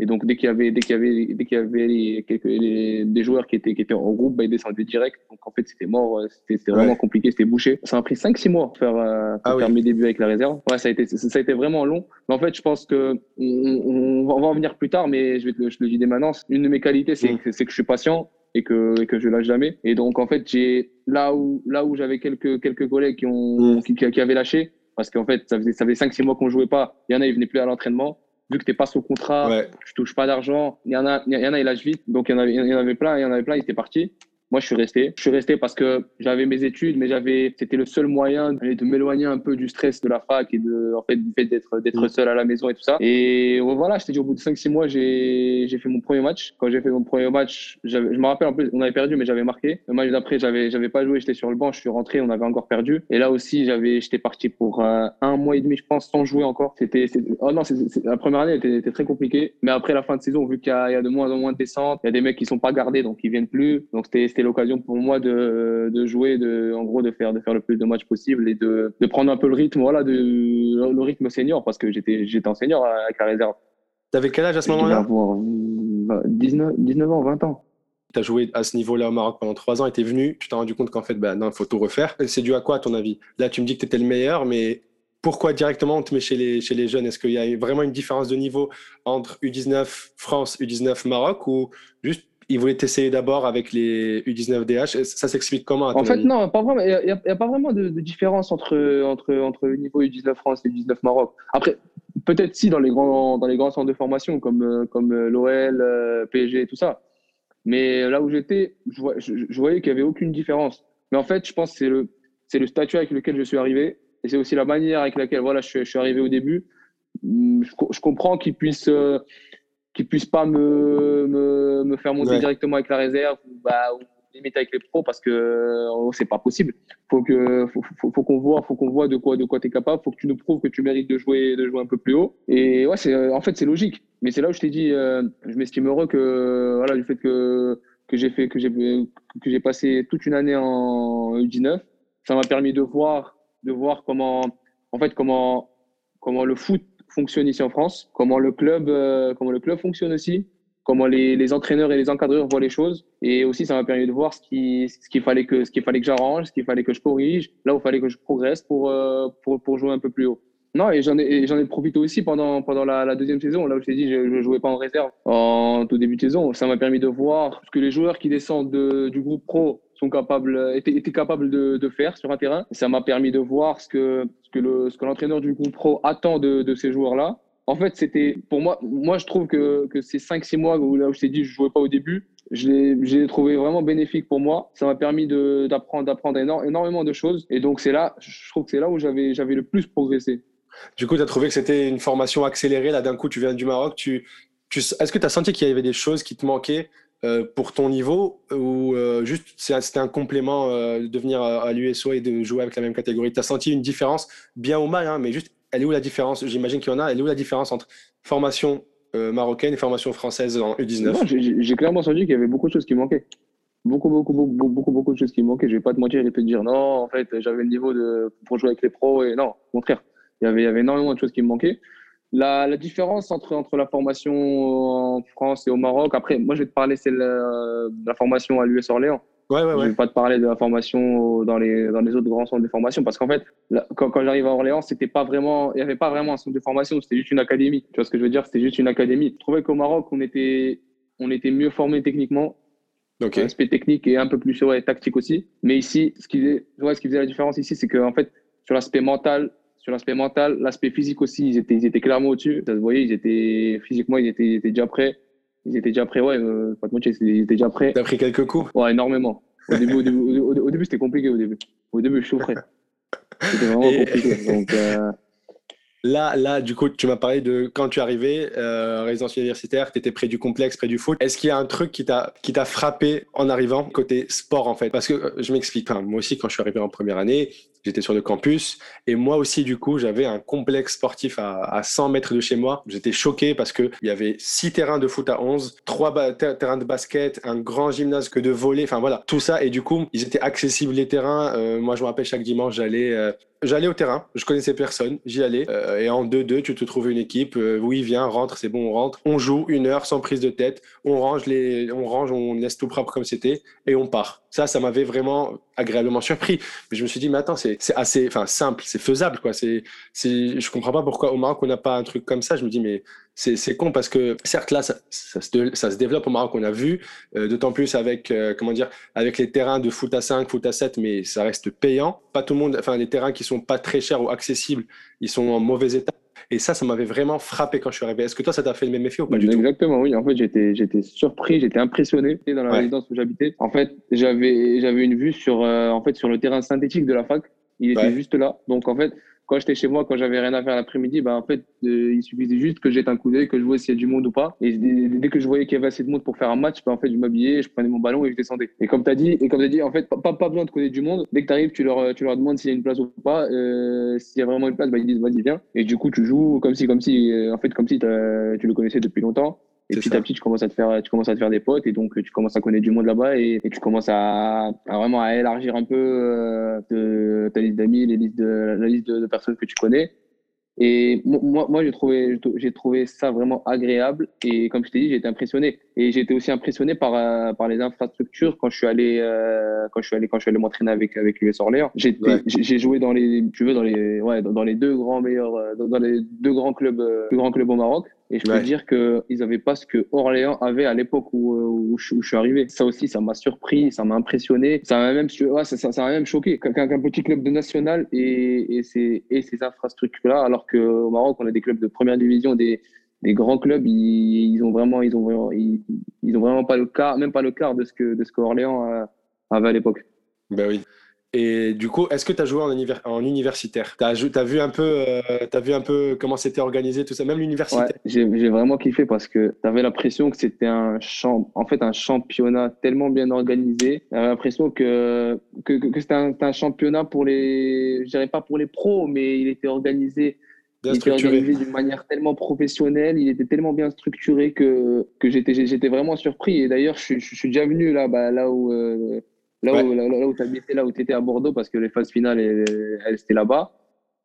Speaker 2: Et donc, dès qu'il y avait, dès qu'il y avait, dès qu'il y avait quelques, des joueurs qui étaient, qui étaient en groupe, bah, ils descendaient direct. Donc, en fait, c'était mort. C'était vraiment compliqué. C'était bouché. Ça m'a pris 5-6 mois pour faire, euh, ah faire mes débuts avec la réserve. Ouais, ça a été, ça a été vraiment long. Mais en fait, je pense que on, va en venir plus tard, mais je vais te, je le dis dès maintenant. Une de mes qualités, c'est que, que je suis patient et que, et que je lâche jamais. Et donc, en fait, j'ai, là où, là où j'avais quelques, quelques collègues qui ont, qui, qui, avaient lâché, parce qu'en fait, ça faisait, ça faisait 5-6 mois qu'on jouait pas. Il y en a, ils venaient plus à l'entraînement vu que tu n'es pas sous contrat, ouais. tu touches pas d'argent. Il y en a, il y en a, il lâche vite. Donc, il y en avait, il y en avait plein, il y en avait plein, ils étaient partis. Moi, je suis resté. Je suis resté parce que j'avais mes études, mais j'avais, c'était le seul moyen de m'éloigner un peu du stress de la fac et de, en fait, du fait d'être, d'être mm. seul à la maison et tout ça. Et voilà, je t'ai dit, au bout de 5-6 mois, j'ai, j'ai fait mon premier match. Quand j'ai fait mon premier match, je me rappelle, en plus, on avait perdu, mais j'avais marqué. Le match d'après, j'avais, j'avais pas joué, j'étais sur le banc, je suis rentré, on avait encore perdu. Et là aussi, j'avais, j'étais parti pour euh, un mois et demi, je pense, sans jouer encore. C'était, oh non, la première année était, était, très compliquée. Mais après la fin de saison, vu qu'il y y a de moins en moins de descentes, il y a des mecs qui sont pas gardés, donc ils viennent plus. Donc c'était, l'occasion pour moi de, de, jouer, de, en gros de faire, de faire le plus de matchs possible et de, de prendre un peu le rythme, voilà, de, le rythme senior parce que j'étais, j'étais en senior avec la réserve.
Speaker 1: T'avais quel âge à ce moment-là
Speaker 2: 19, 19 ans, 20 ans.
Speaker 1: Tu as joué à ce niveau-là au Maroc pendant trois ans et tu es venu, tu t'es rendu compte qu'en fait, bah, non, il faut tout refaire. C'est dû à quoi, à ton avis? Là, tu me dis que tu étais le meilleur, mais pourquoi directement on te met chez les, chez les jeunes? Est-ce qu'il y a vraiment une différence de niveau entre U19 France, U19 Maroc ou juste ils voulaient t'essayer d'abord avec les U19 DH. Ça s'explique comment
Speaker 2: En fait, non, pas vraiment. Il n'y a, pas vraiment de, différence entre, entre, entre le niveau U19 France et U19 Maroc. Après, peut-être si dans les grands, dans les grands centres de formation comme, comme l'OL, euh, PSG et tout ça. Mais là où j'étais, je, voyais qu'il n'y avait aucune différence. Mais en fait, je pense que c'est le, c'est le statut avec lequel je suis arrivé. Et c'est aussi la manière avec laquelle voilà, je, suis, je suis arrivé au début. Je, je comprends qu'ils puissent. Euh, qu'ils puissent pas me, me, me faire monter directement avec la réserve ou, bah, ou limite avec les pros parce que c'est pas possible. Faut que faut, faut, faut qu'on voit faut qu'on voit de quoi de quoi tu es capable, faut que tu nous prouves que tu mérites de jouer de jouer un peu plus haut. Et ouais, c'est en fait c'est logique. Mais c'est là où je t'ai dit euh, je m'estime heureux que voilà du fait que que j'ai fait que j'ai que j'ai passé toute une année en U19, ça m'a permis de voir de voir comment en fait comment comment le foot fonctionne ici en France, comment le club, euh, comment le club fonctionne aussi, comment les, entraîneurs et les encadreurs voient les choses. Et aussi, ça m'a permis de voir ce qu'il ce qu'il fallait que, ce que j'arrange, ce qu'il fallait que je corrige, là où il fallait que je progresse pour, euh, pour, pour jouer un peu plus haut. Non, et j'en ai, ai profité aussi pendant, pendant la, deuxième saison, là où je t'ai dit, je ne jouais pas en réserve en tout début de saison. Ça m'a permis de voir que les joueurs qui descendent de, du groupe pro sont capables, étaient, étaient capables de, faire sur un terrain. Ça m'a permis de voir ce que, ce que, l'entraîneur du groupe pro attend de, de ces joueurs-là. En fait, c'était pour moi, moi je trouve que, que ces 5-6 mois où, là où je t'ai dit je jouais pas au début, je l'ai trouvé vraiment bénéfique pour moi. Ça m'a permis d'apprendre d'apprendre énormément de choses. Et donc, c'est là, je trouve que c'est là où j'avais le plus progressé.
Speaker 1: Du coup, tu as trouvé que c'était une formation accélérée. Là, d'un coup, tu viens du Maroc. Tu, tu Est-ce que tu as senti qu'il y avait des choses qui te manquaient euh, pour ton niveau ou euh, juste c'était un complément de venir à, l'USO et de jouer avec la même catégorie? Tu as senti une différence, bien ou mal, hein, mais juste, elle est où la différence? J'imagine qu'il y en a, elle est où la différence entre formation marocaine et formation française en
Speaker 2: U19 J'ai clairement senti qu'il y avait beaucoup de choses qui manquaient. Beaucoup, beaucoup, beaucoup, beaucoup, beaucoup de choses qui manquaient. Je vais pas te mentir et te dire non, en fait, j'avais le niveau de, pour jouer avec les pros et non, au contraire. Il y avait, il y avait énormément de choses qui me manquaient. La, la, différence entre, entre la formation en France et au Maroc, après, moi, je vais te parler c'est la, la formation à l'US Orléans.
Speaker 1: Ouais, ouais, ouais.
Speaker 2: Je vais pas te parler de la formation dans les, dans les autres grands centres de formation parce qu'en fait, quand, quand j'arrive à Orléans, c'était pas vraiment, il y avait pas vraiment un centre de formation, c'était juste une académie. Tu vois ce que je veux dire? C'était juste une académie. Je trouvais qu'au Maroc, on était, on était mieux formé techniquement.
Speaker 1: Okay.
Speaker 2: L'aspect technique et un peu plus ouais, tactique aussi. Mais ici, ce qui faisait, ouais, ce qui faisait la différence ici, c'est qu'en fait, sur l'aspect mental, sur l'aspect mental, l'aspect physique aussi, ils étaient, ils étaient clairement au-dessus. Ça se voyait, ils étaient, physiquement, ils étaient, ils étaient déjà prêts. Ils étaient déjà prêts, ouais, euh, pas de moitié, ils étaient déjà prêts.
Speaker 1: T'as pris quelques coups?
Speaker 2: Ouais, énormément. Au début, au début, au, début c'était compliqué au début. Au début, je souffrais. C'était vraiment compliqué. Donc, euh,
Speaker 1: Là, là, du coup, tu m'as parlé de quand tu es arrivé, euh, résidence universitaire, tu étais près du complexe, près du foot. Est-ce qu'il y a un truc qui t'a qui t'a frappé en arrivant côté sport en fait? Parce que euh, je m'explique. moi aussi, quand je suis arrivé en première année, j'étais sur le campus et moi aussi, du coup, j'avais un complexe sportif à, à 100 mètres de chez moi. J'étais choqué parce que il y avait six terrains de foot à 11, trois terrains de basket, un grand gymnase que de volley. Enfin voilà, tout ça et du coup, ils étaient accessibles les terrains. Euh, moi, je me rappelle chaque dimanche, j'allais euh, J'allais au terrain, je connaissais personne, j'y allais. Euh, et en 2-2, tu te trouves une équipe. Oui, viens, rentre, c'est bon, on rentre. On joue une heure sans prise de tête. On range, les, on range, on laisse tout propre comme c'était et on part. Ça, ça m'avait vraiment agréablement surpris. Mais je me suis dit, mais attends, c'est assez simple, c'est faisable. Quoi. C'est je comprends pas pourquoi au Maroc, on n'a pas un truc comme ça. Je me dis, mais c'est con parce que certes là ça, ça, se, ça, se, développe au Maroc on a vu euh, d'autant plus avec euh, comment dire avec les terrains de foot à 5 foot à 7 mais ça reste payant pas tout le monde enfin les terrains qui sont pas très chers ou accessibles ils sont en mauvais état et ça ça m'avait vraiment frappé quand je suis arrivé. Est-ce que toi ça t'a fait le même effet ou pas du
Speaker 2: tout exactement oui. En fait j'étais j'étais surpris j'étais impressionné dans la résidence où j'habitais. En fait j'avais j'avais une vue sur euh, en fait sur le terrain synthétique de la fac. Il était juste là. Donc en fait quand j'étais chez moi, quand j'avais rien à faire l'après-midi, bah, en fait, euh, il suffisait juste que jette un coup d'œil, que je vois s'il y a du monde ou pas. Et dès, que je voyais qu'il y avait assez de monde pour faire un match, bah, en fait, je m'habillais, je prenais mon ballon et je descendais. Et comme tu as dit, et comme dit, en fait, pas, besoin de connaître du monde. Dès que tu arrives, tu leur, tu leur demandes s'il y a une place ou pas. Euh, s'il y a vraiment une place, bah, ils disent vas-y, viens. Et du coup, tu joues comme si, comme si, euh, en fait, comme si tu le connaissais depuis longtemps. Et petit à petit, tu commences à te faire, tu commences à te faire des potes et donc tu commences à connaître du monde là-bas et, tu commences à, vraiment à élargir un peu euh, ta liste d'amis, les listes de, la liste de, personnes que tu connais. Et moi, moi j'ai trouvé, j'ai trouvé ça vraiment agréable. Et comme je t'ai dit, j'ai été impressionné. Et j'ai été aussi impressionné par, euh, par les infrastructures quand je suis allé, euh, quand je suis allé, quand je suis allé m'entraîner avec, avec l'US Orléans. J'ai j'ai joué dans les, tu veux, dans les, ouais, dans, les deux grands meilleurs, dans, les deux grands clubs, plus grands clubs au Maroc. Et je peux dire qu'ils n'avaient pas ce que Orléans avait à l'époque où, euh, où, je, suis arrivé. Ça aussi, ça m'a surpris, ça m'a impressionné. Ça m'a même, ouais, ça, ça, même choqué qu'un petit club de national et, et ces, et ces infrastructures-là, alors qu'au Maroc, on a des clubs de première division, des, des grands clubs, ils, ils, ont vraiment, ils ont vraiment, ils, ils, ont vraiment pas le quart, même pas le quart de ce que, de ce qu'Orléans euh, avait à l'époque.
Speaker 1: Ben oui. Et du coup, est-ce que tu as joué en, en universitaire? Tu as, as, vu un peu, euh, as vu un peu comment c'était organisé, tout ça, même l'université? Ouais,
Speaker 2: J'ai vraiment kiffé parce que tu avais l'impression que c'était un, champ, en fait, un championnat tellement bien organisé. Tu l'impression que, que, que, c'était un, un, championnat pour les, je dirais pas pour les pros, mais il était organisé. il était organisé d'une manière tellement professionnelle, il était tellement bien structuré que, que j'étais vraiment surpris. Et d'ailleurs, je, je, suis déjà venu là, bah, là où. Euh, Là, où, là, où tu habitais, là où tu étais à Bordeaux, parce que les phases finales, elles, elles étaient là-bas.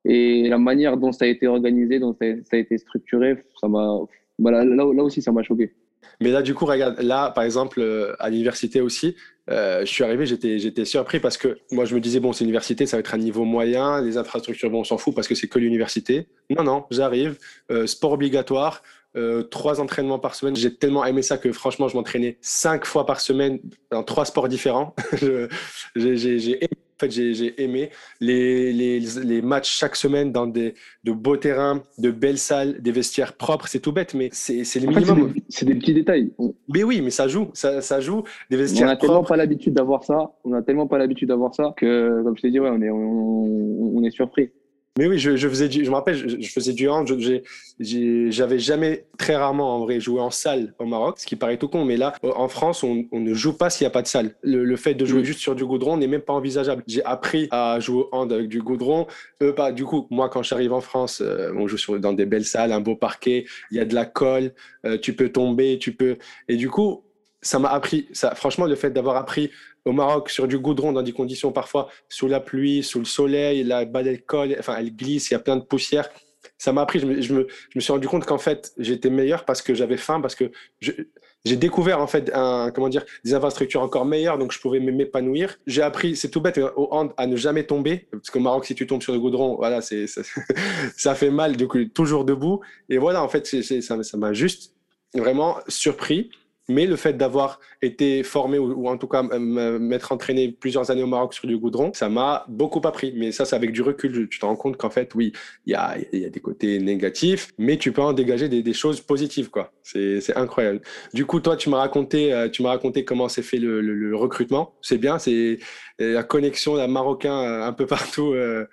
Speaker 2: Et la manière dont ça a été organisé, dont ça, a été structuré, ça m'a, voilà, là, là aussi, ça m'a choqué.
Speaker 1: Mais là, du coup, regarde, là, par exemple, euh, à l'université aussi, euh, je suis arrivé, j'étais, j'étais surpris parce que moi, je me disais, bon, c'est l'université, ça va être un niveau moyen, les infrastructures, bon, on s'en fout parce que c'est que l'université. Non, non, j'arrive, euh, sport obligatoire, euh, trois entraînements par semaine. J'ai tellement aimé ça que franchement, je m'entraînais cinq fois par semaine dans trois sports différents. j'ai en fait, j'ai aimé les, les, les, matchs chaque semaine dans des, de beaux terrains, de belles salles, des vestiaires propres. C'est tout bête, mais c'est les minimums.
Speaker 2: C'est des, petits détails.
Speaker 1: Mais oui, mais ça joue. Ça, ça joue. Des vestiaires
Speaker 2: on n'a tellement pas l'habitude d'avoir ça. On a tellement pas l'habitude d'avoir ça que, comme je t'ai dit, ouais, on est, on, on est surpris.
Speaker 1: Mais oui, je, je faisais du, je me rappelle, je, je faisais du hand. J'avais jamais, très rarement en vrai, joué en salle au Maroc, ce qui paraît tout con. Mais là, en France, on, on ne joue pas s'il n'y a pas de salle. Le, le fait de jouer juste sur du goudron n'est même pas envisageable. J'ai appris à jouer au hand avec du goudron. Euh, pas, du coup, moi, quand j'arrive en France, euh, on joue sur, dans des belles salles, un beau parquet, il y a de la colle, euh, tu peux tomber, tu peux. Et du coup, ça m'a appris, ça, franchement, le fait d'avoir appris au Maroc sur du goudron dans des conditions parfois sous la pluie, sous le soleil, la balle elle colle, enfin elle glisse, il y a plein de poussière. Ça m'a appris, je me, je, me, je me, suis rendu compte qu'en fait j'étais meilleur parce que j'avais faim, parce que j'ai découvert en fait un, comment dire, des infrastructures encore meilleures, donc je pouvais m'épanouir. J'ai appris, c'est tout bête, au à ne jamais tomber, parce qu'au Maroc si tu tombes sur le goudron, voilà, ça, ça, fait mal, coup toujours debout. Et voilà, en fait, ça m'a juste vraiment surpris. Mais le fait d'avoir été formé ou, en tout cas m'être entraîné plusieurs années au Maroc sur du goudron, ça m'a beaucoup appris. Mais ça, c'est avec du recul. Tu te rends compte qu'en fait, oui, il y a, y a, des côtés négatifs, mais tu peux en dégager des, des choses positives, quoi. C'est incroyable. Du coup, toi, tu m'as raconté, euh, tu m'as raconté comment s'est fait le, le, le recrutement. C'est bien, c'est la connexion la Marocain euh, un peu partout. Euh,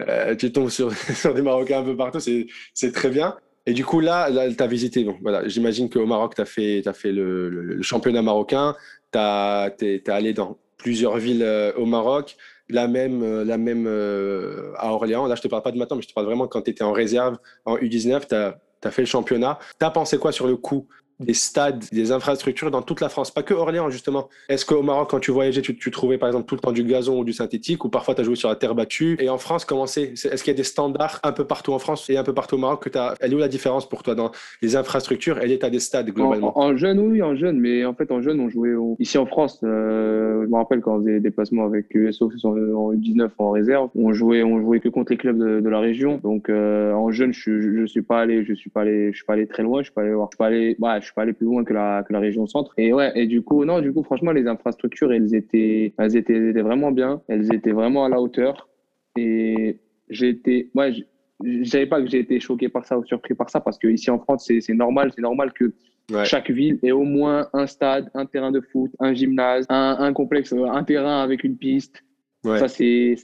Speaker 1: euh, tu tombes sur, sur des Marocains un peu partout, c'est très bien. Et du coup, là, là tu as visité. Voilà, J'imagine qu'au Maroc, tu as fait, fait le, championnat marocain. Tu es, allé dans plusieurs villes euh, au Maroc. La même, euh, la même euh, à Orléans. Là, je te parle pas de maintenant, mais je te parle vraiment quand tu étais en réserve en U19. Tu as, fait le championnat. Tu as pensé quoi sur le coup des stades, des infrastructures dans toute la France, pas que Orléans justement. Est-ce qu'au Maroc, quand tu voyageais, tu, tu, trouvais par exemple tout le temps du gazon ou du synthétique, ou parfois tu as joué sur la terre battue? Et en France, comment c'est? Est-ce qu'il y a des standards un peu partout en France et un peu partout au Maroc que as... Elle est où la différence pour toi dans les infrastructures et l'état des stades globalement?
Speaker 2: en, en, jeune, oui, en jeune, mais en fait en jeune, on jouait au... ici en France. Euh, je me rappelle quand on faisait des déplacements avec USO en 19 en réserve, on jouait, on jouait que contre les clubs de, de la région. Donc euh, en jeune, je, je, je, suis pas allé, je suis pas allé, je suis pas allé très loin, je suis pas allé voir, je suis pas allé, ouais, je suis pas allé plus loin que la que la région centre. Et ouais, et du coup, non, du coup, franchement, les infrastructures, elles étaient, elles étaient, elles étaient vraiment bien. Elles étaient vraiment à la hauteur. Et j'ai été, ouais, je savais pas que j'ai été choqué par ça ou surpris par ça parce que ici en France, c'est normal, c'est normal que ouais. chaque ville ait au moins un stade, un terrain de foot, un gymnase, un, un complexe, un terrain avec une piste. Ouais. Ça, c'est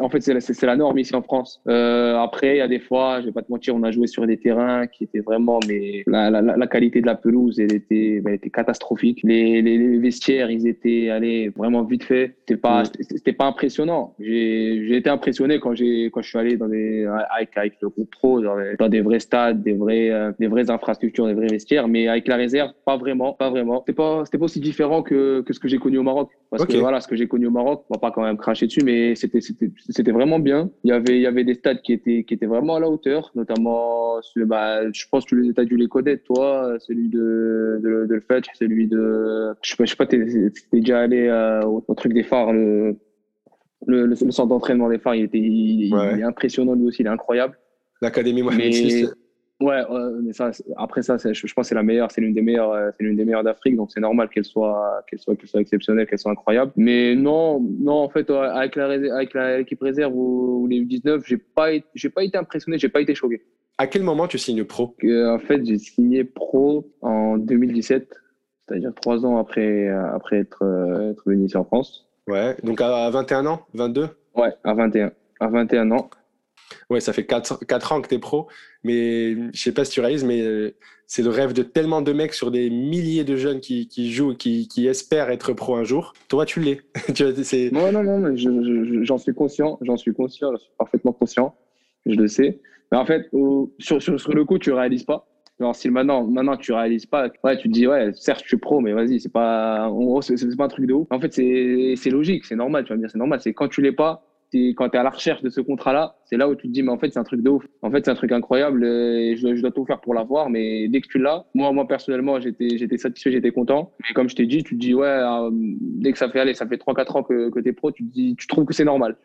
Speaker 2: en fait, c'est la, norme ici en France. Euh, après, il y a des fois, je vais pas te mentir, on a joué sur des terrains qui étaient vraiment, mais la, la, la qualité de la pelouse, elle était, elle était catastrophique. Les, les, les, vestiaires, ils étaient allés vraiment vite fait. C'était pas, c'était pas impressionnant. J'ai été impressionné quand j'ai, quand je suis allé dans des, avec, avec le groupe pro, dans, les, dans des vrais stades, des vrais, euh, des vraies infrastructures, des vrais vestiaires, mais avec la réserve, pas vraiment, pas vraiment. C'était pas, c'était pas aussi différent que, que ce que j'ai connu au Maroc. Parce okay. que voilà, ce que j'ai connu au Maroc, on va pas quand même cracher dessus, mais c'était, c'était vraiment bien. Il y avait, il y avait des stades qui étaient, qui étaient vraiment à la hauteur, notamment, bah, je pense que tu as dû les connaître, toi, celui de, de, de le fait, celui de, je sais pas, je sais pas, t'es, t'es déjà allé euh, au, au, truc des phares, le, le, le, centre d'entraînement des phares, il était, il, ouais. il, est impressionnant lui aussi, il est incroyable.
Speaker 1: L'académie Mohamed.
Speaker 2: Ouais, euh, mais ça, après ça, je, je pense que c'est la meilleure, c'est l'une des meilleures, euh, c'est l'une des meilleures d'Afrique, donc c'est normal qu'elle soit, qu'elle soit, qu'elle soit exceptionnelle, qu'elle soit incroyable. Mais non, non, en fait, avec la, avec l'équipe réserve ou, ou les U19, j'ai pas, j'ai pas été impressionné, j'ai pas été choqué.
Speaker 1: À quel moment tu signes pro?
Speaker 2: Euh, En fait, j'ai signé pro en 2017, c'est-à-dire trois ans après, après être, être venu ici en France.
Speaker 1: Ouais, donc à 21 ans, 22
Speaker 2: Ouais, à 21, à 21 ans.
Speaker 1: Ouais, ça fait 4, 4 ans que tu es pro, mais je sais pas si tu réalises, mais euh, c'est le rêve de tellement de mecs sur des milliers de jeunes qui, jouent, qui, espèrent être pro un jour. Toi, tu l'es.
Speaker 2: non, non, non, j'en suis conscient, j'en suis conscient, je suis parfaitement conscient, je le sais. Mais en fait, sur, le coup, tu réalises pas. Alors, si maintenant, maintenant tu réalises pas, ouais, tu te dis, ouais, certes, je suis pro, mais vas-y, c'est pas, pas un truc de ouf. En fait, c'est logique, c'est normal, tu vas me dire, c'est normal. C'est quand tu l'es pas, quand tu es à la recherche de ce contrat-là, c'est là où tu te dis, mais en fait, c'est un truc de ouf. En fait, c'est un truc incroyable je, dois tout faire pour l'avoir. Mais dès que tu l'as, moi, moi, personnellement, j'étais, satisfait, j'étais content. Mais comme je t'ai dit, tu te dis, ouais, euh, dès que ça fait aller, ça fait 3-4 ans que, que tu es pro, tu te dis, tu trouves que c'est normal.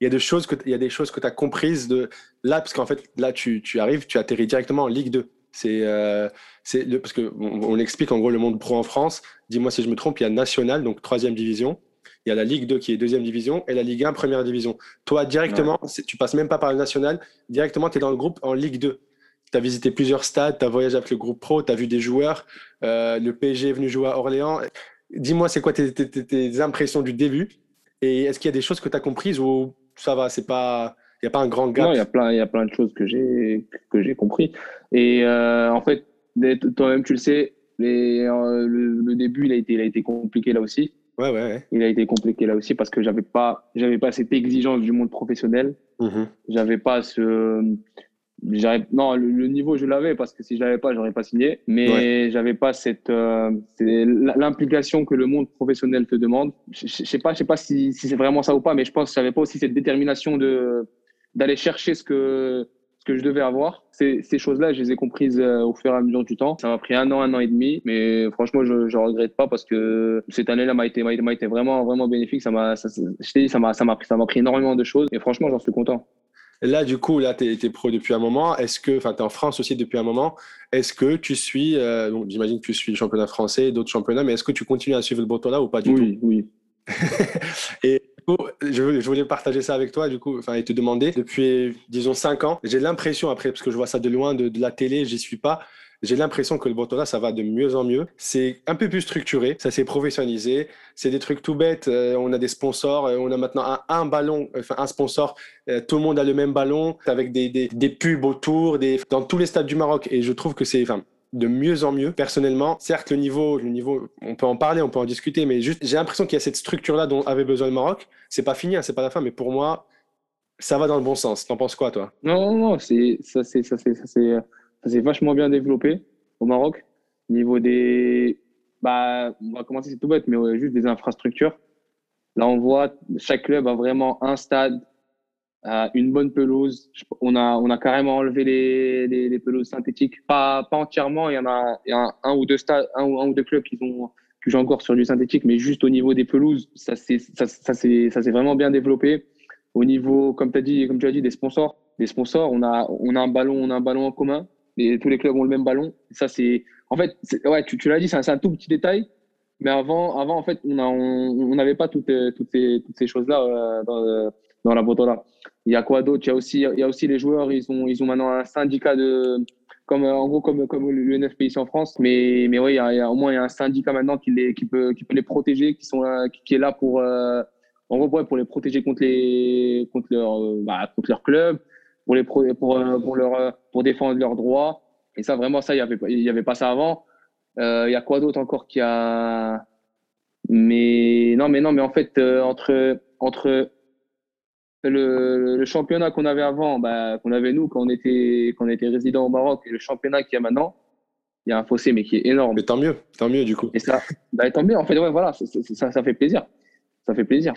Speaker 1: Il y a des choses que, il tu as comprises de là, parce qu'en fait, là, tu, arrives, tu atterris directement en Ligue 2. C'est, euh, parce que on explique en gros le monde pro en France. Dis-moi si je me trompe, il y a National, donc troisième division il y a la Ligue 2 qui est deuxième division et la Ligue 1 première division. Toi, directement, ouais. tu passes même pas par le national, directement, tu es dans le groupe en Ligue 2. Tu as visité plusieurs stades, tu as voyagé avec le groupe pro, tu as vu des joueurs, euh, le PSG est venu jouer à Orléans. Dis-moi, c'est quoi tes, tes, tes, impressions du début Et est-ce qu'il y a des choses que tu as comprises ou ça va, c'est pas il y a pas un grand gap?
Speaker 2: Non, il y a plein, il y a plein de choses que j'ai que j'ai compris. Et euh, en fait, toi-même, tu le sais, les, euh, le, début, il a été, il a été compliqué là aussi.
Speaker 1: Ouais, ouais,
Speaker 2: Il a été compliqué là aussi parce que j'avais pas, j'avais pas cette exigence du monde professionnel.
Speaker 1: Mhm.
Speaker 2: J'avais pas ce, non, le, niveau je l'avais parce que si je l'avais pas, j'aurais pas signé. Mais j'avais pas cette euh, l'implication que le monde professionnel te demande. Je, je sais pas, je sais pas si, si c'est vraiment ça ou pas, mais je pense que j'avais pas aussi cette détermination de d'aller chercher ce que ce que je devais avoir. Ces, ces choses-là, je les ai comprises euh, au fur et à mesure du temps. Ça m'a pris un an, un an et demi, mais franchement, je ne regrette pas parce que cette année-là m'a été, été vraiment, vraiment bénéfique. Ça m'a, ça, ça m'a, ça m'a pris, pris énormément de choses et franchement, j'en suis content.
Speaker 1: Là, du coup, là, tu es, pro depuis un moment. Est-ce que, enfin, tu es en France aussi depuis un moment. Est-ce que tu suis, euh, j'imagine que tu suis le championnat français, d'autres championnats, mais est-ce que tu continues à suivre le là ou pas du
Speaker 2: tout?
Speaker 1: Oui,
Speaker 2: oui.
Speaker 1: et je voulais partager ça avec toi, du coup, enfin, et te demander, depuis, disons, cinq ans, j'ai l'impression, après, parce que je vois ça de loin, de, la télé, j'y suis pas, j'ai l'impression que le Botola, ça va de mieux en mieux. C'est un peu plus structuré, ça s'est professionnalisé. C'est des trucs tout bêtes. Euh, on a des sponsors, euh, on a maintenant un, ballon, enfin un sponsor. Euh, tout le monde a le même ballon, avec des, pubs autour, dans tous les stades du Maroc. Et je trouve que c'est, enfin, de mieux en mieux. Personnellement, certes, le niveau, le niveau, on peut en parler, on peut en discuter, mais juste, j'ai l'impression qu'il y a cette structure-là dont avait besoin le Maroc. C'est pas fini, hein, c'est pas la fin, mais pour moi, ça va dans le bon sens. T'en penses quoi, toi?
Speaker 2: Non, non, non, c'est ça, c'est ça, c'est ça, c'est ça s'est vachement bien développé au Maroc. Au niveau des. Bah, on va commencer, c'est tout bête, mais juste des infrastructures. Là, on voit, chaque club a vraiment un stade, une bonne pelouse. On a, on a carrément enlevé les, les, pelouses synthétiques. Pas, pas entièrement, il y en a, il y a un, ou deux stades, un, ou, un ou deux clubs qui, ont, qui jouent encore sur du synthétique, mais juste au niveau des pelouses, ça s'est ça, ça, ça vraiment bien développé. Au niveau, comme, as dit, comme tu as dit, des sponsors, des sponsors, on a, on a un ballon, on a un ballon en commun et tous les clubs ont le même ballon. Ça, c'est. En fait, ouais, tu, tu l'as dit, c'est un, tout petit détail. Mais avant, avant en fait, on n'avait on, pas toutes, toutes ces, toutes ces choses-là euh, dans, dans, la Il y a quoi d'autre? Il, y a aussi, il y a aussi les joueurs, ils ont, ils ont maintenant un syndicat de. Comme, en gros, comme, comme l'UNFP ici en France. Mais, mais oui, il y, a, au moins il y a un syndicat maintenant qui, les, qui, peut, qui peut les protéger, qui, sont, qui, est là pour. Euh, en gros, pour les protéger contre, les, contre, leur, bah, contre leur club pour, les pour, euh, pour, leur, euh, pour défendre leurs droits. Et ça, vraiment, ça, il n'y avait, il y avait pas ça avant. Euh, il y a quoi d'autre encore qui a? Mais non, mais non, mais en fait, entre, entre le, le championnat qu'on avait avant, bah, qu'on avait nous quand on était, quand on était résident au Maroc, et le championnat qu'il y a maintenant, il y a un fossé, mais qui est énorme.
Speaker 1: Mais tant mieux, tant mieux du coup.
Speaker 2: Et ça, bah, tant mieux, en fait, ouais, voilà, ça, ça, ça fait plaisir. Ça fait plaisir.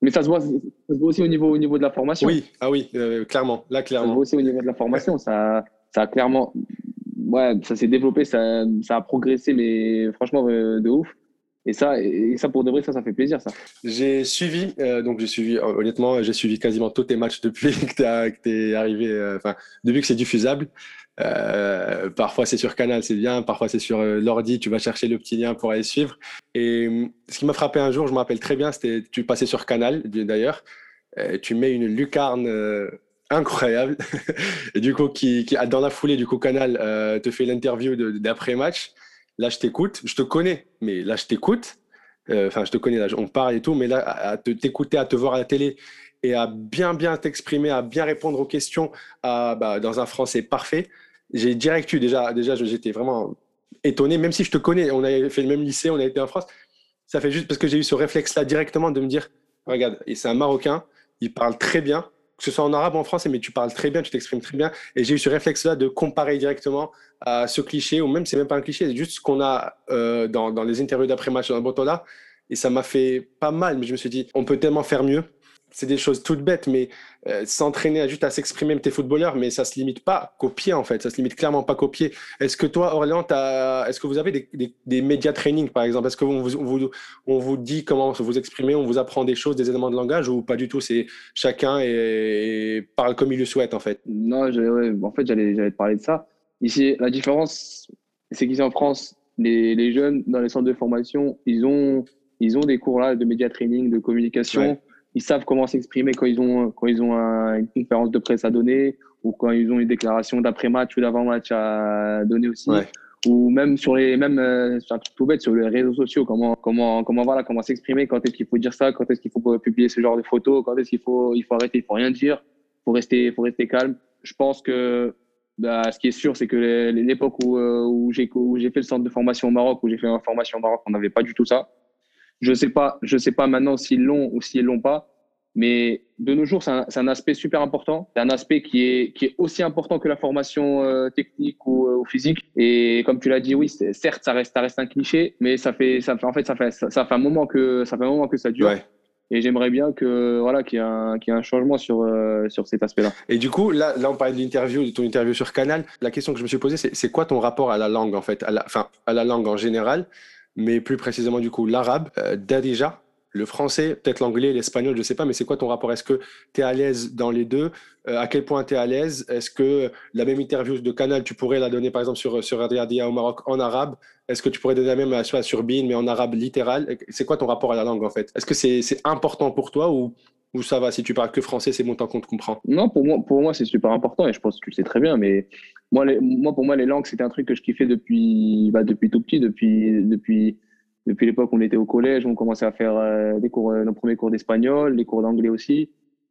Speaker 2: Mais ça se voit, aussi au niveau, au niveau de la formation.
Speaker 1: Oui, ah oui, euh, clairement. Là, clairement. Ça se
Speaker 2: voit aussi au niveau de la formation. Ça, ça a clairement. Ouais, ça s'est développé, ça, ça, a progressé, mais franchement, euh, de ouf. Et ça, et ça, pour de vrai, ça, ça fait plaisir, ça.
Speaker 1: J'ai suivi, euh, donc j'ai suivi, honnêtement, j'ai suivi quasiment tous tes matchs depuis que tu es arrivé, enfin, depuis que c'est diffusable. Euh, parfois c'est sur Canal, c'est bien. Parfois c'est sur euh, l'ordi, tu vas chercher le petit lien pour aller suivre. Et euh, ce qui m'a frappé un jour, je me rappelle très bien, c'était tu passais sur Canal d'ailleurs. tu mets une lucarne incroyable. et du coup, qui, qui, dans la foulée, du coup, Canal te fait l'interview d'après-match. Là, je t'écoute. Je te connais, mais là, je t'écoute. Enfin, je te connais, là, on parle et tout. Mais là, à t'écouter, à te voir à la télé et à bien, bien t'exprimer, à bien répondre aux questions à, bah, dans un français parfait, j'ai direct eu déjà, déjà j'étais vraiment étonné, même si je te connais, on avait fait le même lycée, on a été en France. Ça fait juste parce que j'ai eu ce réflexe-là directement de me dire, regarde, et c'est un Marocain, il parle très bien, que ce soit en arabe ou en français, mais tu parles très bien, tu t'exprimes très bien. Et j'ai eu ce réflexe-là de comparer directement à ce cliché, ou même c'est même pas un cliché, c'est juste ce qu'on a euh, dans, les interviews d'après-match dans le Botola. Et ça m'a fait pas mal, mais je me suis dit, on peut tellement faire mieux c'est des choses toutes bêtes, mais euh, s'entraîner à juste à s'exprimer, t'es footballeur, mais ça se limite pas qu'au pied, en fait. Ça se limite clairement pas qu'au pied. Est-ce que toi, Orléans, est-ce que vous avez des, des, des médias training, par exemple? Est-ce qu'on vous, on vous, on vous dit comment vous exprimer, on vous apprend des choses, des éléments de langage, ou pas du tout C'est chacun et, parle comme il le souhaite, en fait?
Speaker 2: Non, en fait, j'allais te parler de ça. Ici, la différence, c'est qu'ici en France, les, les, jeunes, dans les centres de formation, ils ont, ils ont des cours là de média training, de communication ils savent comment s'exprimer quand ils ont, quand ils ont une conférence de presse à donner ou quand ils ont une déclaration d'après-match ou d'avant-match à donner aussi. Ou même sur les, même, euh, un truc tout bête, sur les réseaux sociaux, comment, comment, comment, voilà, comment s'exprimer, quand est-ce qu'il faut dire ça, quand est-ce qu'il faut publier ce genre de photos, quand est-ce qu'il faut, il faut arrêter, il faut rien dire. faut rester, faut rester calme. Je pense que bah, ce qui est sûr, c'est que l'époque où, euh, où j'ai fait le centre de formation au Maroc, où j'ai fait ma formation au Maroc, on n'avait pas du tout ça. Je sais pas, je sais pas maintenant s'ils l'ont ou s'ils l'ont pas. Mais de nos jours, c'est un, un, aspect super important. C'est un aspect qui est, qui est aussi important que la formation euh, technique ou, euh, ou, physique. Et comme tu l'as dit, oui, certes, ça reste, ça reste un cliché, mais ça fait, ça en fait, ça fait, ça, fait un moment que, ça fait un moment que ça dure. Ouais. Et j'aimerais bien que voilà qu'il y, ait un, qu un changement sur, euh, sur cet aspect-là.
Speaker 1: Et du coup, là, là on parlait de l'interview, de ton interview sur Canal. La question que je me suis posée, c'est quoi ton rapport à la langue, en fait, à la, enfin, à la langue en général, mais plus précisément, du coup, l'arabe. Euh, Dadija, le français, peut-être l'anglais, l'espagnol, je ne sais pas, mais c'est quoi ton rapport? Est-ce que tu es à l'aise dans les deux? Euh, À quel point tu es à l'aise? Est-ce que la même interview de Canal, tu pourrais la donner par exemple sur, sur Riyadiyya au Maroc en arabe? Est-ce que tu pourrais donner la même soit sur Bean, mais en arabe littéral? C'est quoi ton rapport à la langue en fait? Est-ce que c'est important pour toi ou, ou ça va Si tu parles que français, c'est bon tant qu'on te comprend
Speaker 2: Non, pour moi, pour moi c'est super important et je pense que tu le sais très bien, mais moi, moi pour moi, les langues, c'était un truc que je kiffais depuis, bah, depuis tout petit, depuis. depuis depuis l'époque où on était au collège, on commençait à faire euh, des cours, euh, nos premiers cours d'espagnol, les cours d'anglais aussi.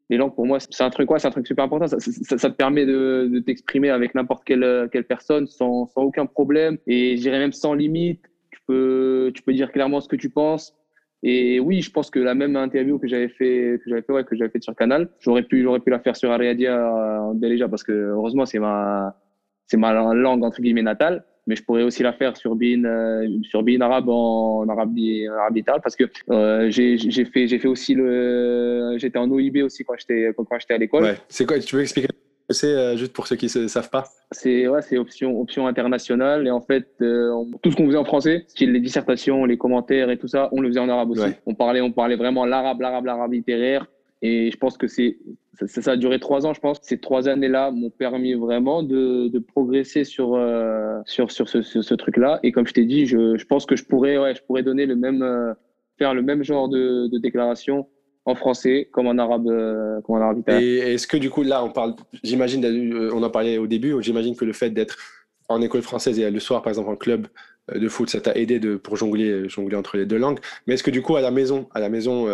Speaker 2: Les langues, pour moi, c'est un truc quoi C'est un truc super important. Ça te permet de, de t'exprimer avec n'importe quelle, euh, quelle personne sans, sans aucun problème et j'irais même sans limite. Tu peux, tu peux dire clairement ce que tu penses. Et oui, je pense que la même interview que j'avais fait, que j'avais fait, ouais, que j'avais fait sur Canal, j'aurais pu, j'aurais pu la faire sur Ariadia en déjà parce que heureusement c'est ma, c'est ma langue entre guillemets natale mais je pourrais aussi la faire sur Bin, euh, sur Bin arabe en, arabe, arabe vital parce que euh, j'ai fait, j'ai fait aussi le, j'étais en OIB aussi quand j'étais quand, j'étais à l'école. Ouais.
Speaker 1: C'est quoi Tu veux expliquer? C'est euh, juste pour ceux qui ne savent pas
Speaker 2: C'est ouais, option option internationale et en fait tout ce qu'on faisait en français, style les dissertations, les commentaires et tout ça, on le faisait en arabe aussi. On parlait on parlait vraiment l'arabe, l'arabe, l'arabe littéraire et je pense que c'est ça, ça, a duré trois ans, je pense. Ces trois années-là m'ont permis vraiment de, de progresser sur, euh, sur, sur ce, ce, ce truc-là. Et comme je t'ai dit, je, je, pense que je pourrais, ouais, je pourrais donner le même, euh, faire le même genre de, de, déclaration en français comme en arabe, euh, comme en arabe
Speaker 1: Et est-ce que du coup, là, on parle, j'imagine, on en parlait au début, j'imagine que le fait d'être en école française et le soir, par exemple, en club de foot, ça t'a aidé de, pour jongler, jongler entre les deux langues. Mais est-ce que du coup, à la maison, à la maison,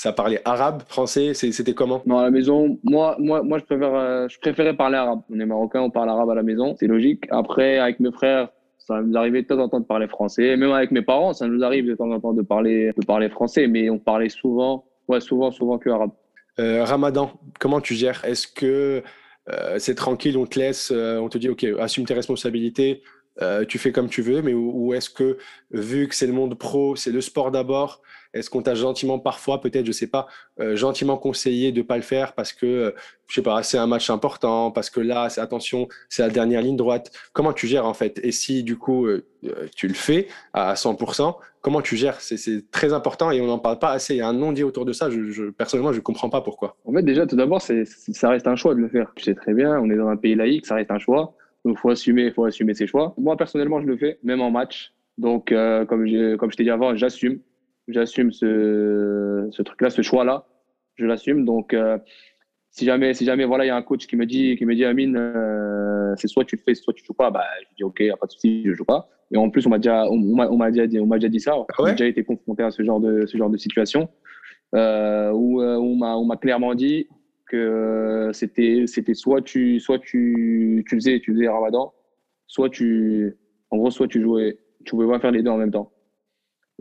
Speaker 1: ça parlait arabe, français, c'était comment?
Speaker 2: Non, à la maison, moi, moi, moi je, préfère, euh, je préférais parler arabe. On est marocain, on parle arabe à la maison, c'est logique. Après, avec mes frères, ça nous arrivait de temps en temps de parler français. Même avec mes parents, ça nous arrive de temps en temps de parler, de parler français, mais on parlait souvent, souvent, souvent que arabe.
Speaker 1: Euh, Ramadan, comment tu gères? Est-ce que euh, c'est tranquille, on te laisse, on te dit, OK, assume tes responsabilités, tu fais comme tu veux, mais ou est-ce que, vu que c'est le monde pro, c'est le sport d'abord, est-ce qu'on t'a gentiment parfois, peut-être, je sais pas, euh, gentiment conseillé de pas le faire parce que, euh, je sais pas, c'est un match important, parce que là, attention, c'est la dernière ligne droite. Comment tu gères en fait? Et si du coup euh, tu le fais à 100%, comment tu gères? C'est très important et on n'en parle pas assez. Il y a un non-dit autour de ça. Je, personnellement, je ne comprends pas pourquoi.
Speaker 2: En fait, déjà, tout d'abord, ça reste un choix de le faire. Tu sais très bien, on est dans un pays laïque, ça reste un choix. Donc, faut assumer, faut assumer ses choix. Moi, personnellement, je le fais, même en match. Donc, comme, comme je t'ai dit avant, j'assume j'assume ce, ce truc-là, ce choix-là. Je l'assume. Donc, euh, si jamais, si jamais, voilà, il y a un coach qui me dit, qui me dit, Amine, euh, c'est soit tu le fais, soit tu joues pas, bah, je dis, OK, y a pas de souci, je joue pas. Et en plus, on m'a déjà, on, m'a déjà dit, on m'a déjà dit ça. Ah J'ai déjà été confronté à ce genre de, ce genre de situation, euh, où, on m'a, on m'a clairement dit que c'était, c'était soit tu, soit tu, tu faisais, tu faisais Ramadan, soit tu, en gros, soit tu jouais, tu pouvais pas faire les deux en même temps.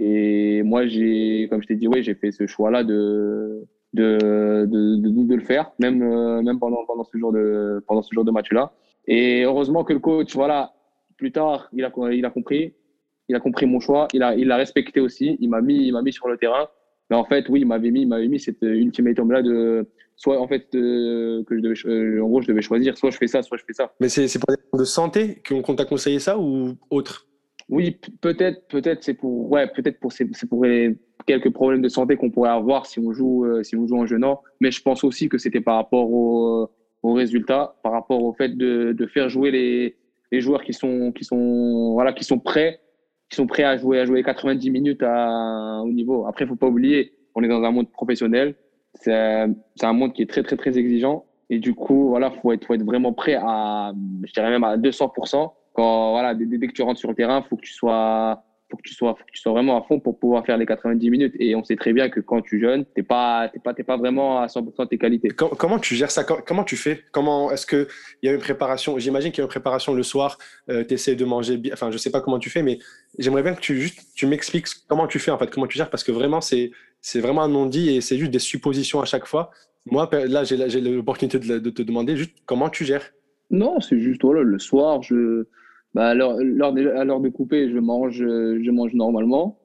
Speaker 2: Et moi, j'ai, comme je t'ai dit, oui, j'ai fait ce choix-là de, de, de, le faire, même, euh, même pendant, pendant ce jour de, pendant ce jour de match-là. Et heureusement que le coach, voilà, plus tard, il a, il a compris, il a compris mon choix, il a, il a respecté aussi, il m'a mis, il m'a mis sur le terrain. Mais en fait, oui, il m'avait mis, il m'avait mis cette ultimatum-là de, soit en fait, que je devais, euh, en gros, je devais choisir, soit je fais ça, soit je fais ça.
Speaker 1: Mais c'est, pour des de santé qu'on t'a conseillé ça ou autre?
Speaker 2: Oui, peut-être, peut-être c'est pour, ouais, peut-être pour, c'est pour les quelques problèmes de santé qu'on pourrait avoir si on joue, euh, si on joue en jeune Mais je pense aussi que c'était par rapport au, au résultat, par rapport au fait de, de faire jouer les, les joueurs qui sont, qui sont, voilà, qui sont prêts, qui sont prêts à jouer, à jouer 90 minutes à haut niveau. Après, faut pas oublier, on est dans un monde professionnel. C'est un monde qui est très, très, très exigeant. Et du coup, voilà, faut être, faut être vraiment prêt à, je dirais même à 200% quand voilà, dès, que tu rentres sur le terrain, faut que tu sois, faut que tu sois, faut que tu sois vraiment à fond pour pouvoir faire les 90 minutes. Et on sait très bien que quand tu jeûnes, t'es pas, t'es pas, t'es pas vraiment à 100% de tes qualités.
Speaker 1: Comment, tu gères ça? Comment tu fais? Comment est-ce que il y a une préparation? J'imagine qu'il y a une préparation le soir. Euh, tu essaies de manger bien. Enfin, je sais pas comment tu fais, mais j'aimerais bien que tu juste, tu m'expliques comment tu fais en fait, comment tu gères, parce que vraiment c'est, c'est vraiment un non-dit et c'est juste des suppositions à chaque fois. Moi, là, j'ai l'opportunité de, te demander juste comment tu gères.
Speaker 2: Non, c'est juste voilà, le soir, je bah, à l'heure de couper, je mange, je mange normalement.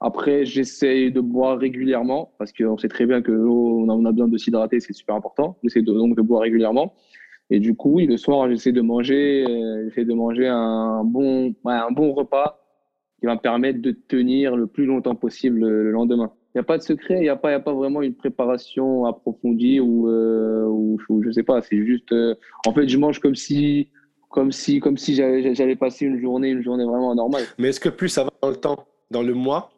Speaker 2: Après, j'essaie de boire régulièrement parce qu'on sait très bien que on a, besoin de s'hydrater, c'est super important. J'essaie donc de boire régulièrement. Et du coup, oui, le soir, j'essaie de manger, euh, j'essaie de manger un bon, un bon repas qui va me permettre de tenir le plus longtemps possible le, lendemain. Il n'y a pas de secret, il n'y a pas, a pas vraiment une préparation approfondie ou, euh, ou, je sais pas. C'est juste, euh, en fait, je mange comme si comme si, comme si j'allais passer une journée, une journée vraiment normale.
Speaker 1: Mais est-ce que plus ça va dans le temps, dans le mois,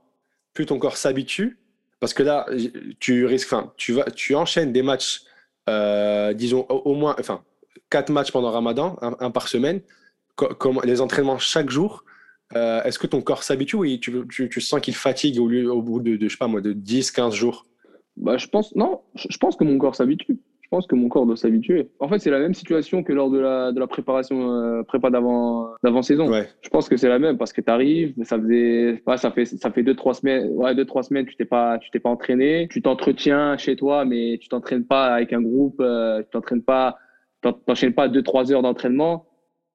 Speaker 1: plus ton corps s'habitue? Parce que là, tu risques, enfin, tu vas, tu enchaînes des matchs, euh, disons au, moins, enfin, quatre matchs pendant Ramadan, un, par semaine, comme les entraînements chaque jour. Euh, est-ce que ton corps s'habitue ou tu, tu, tu, sens qu'il fatigue au, lieu, au bout de, de, je sais pas moi, de 10, 15 jours?
Speaker 2: Bah, je pense, non, je pense que mon corps s'habitue pense que mon corps doit s'habituer. En fait, c'est la même situation que lors de la, de la préparation euh, prépa d'avant d'avant saison. Je pense que c'est la même parce que tu arrives, ça faisait ça fait ça fait deux trois semaines, ouais, deux trois semaines, tu t'es pas tu t'es pas entraîné, tu t'entretiens chez toi mais tu t'entraînes pas avec un groupe, euh, tu t'entraînes pas t'enchaînes pas deux trois heures d'entraînement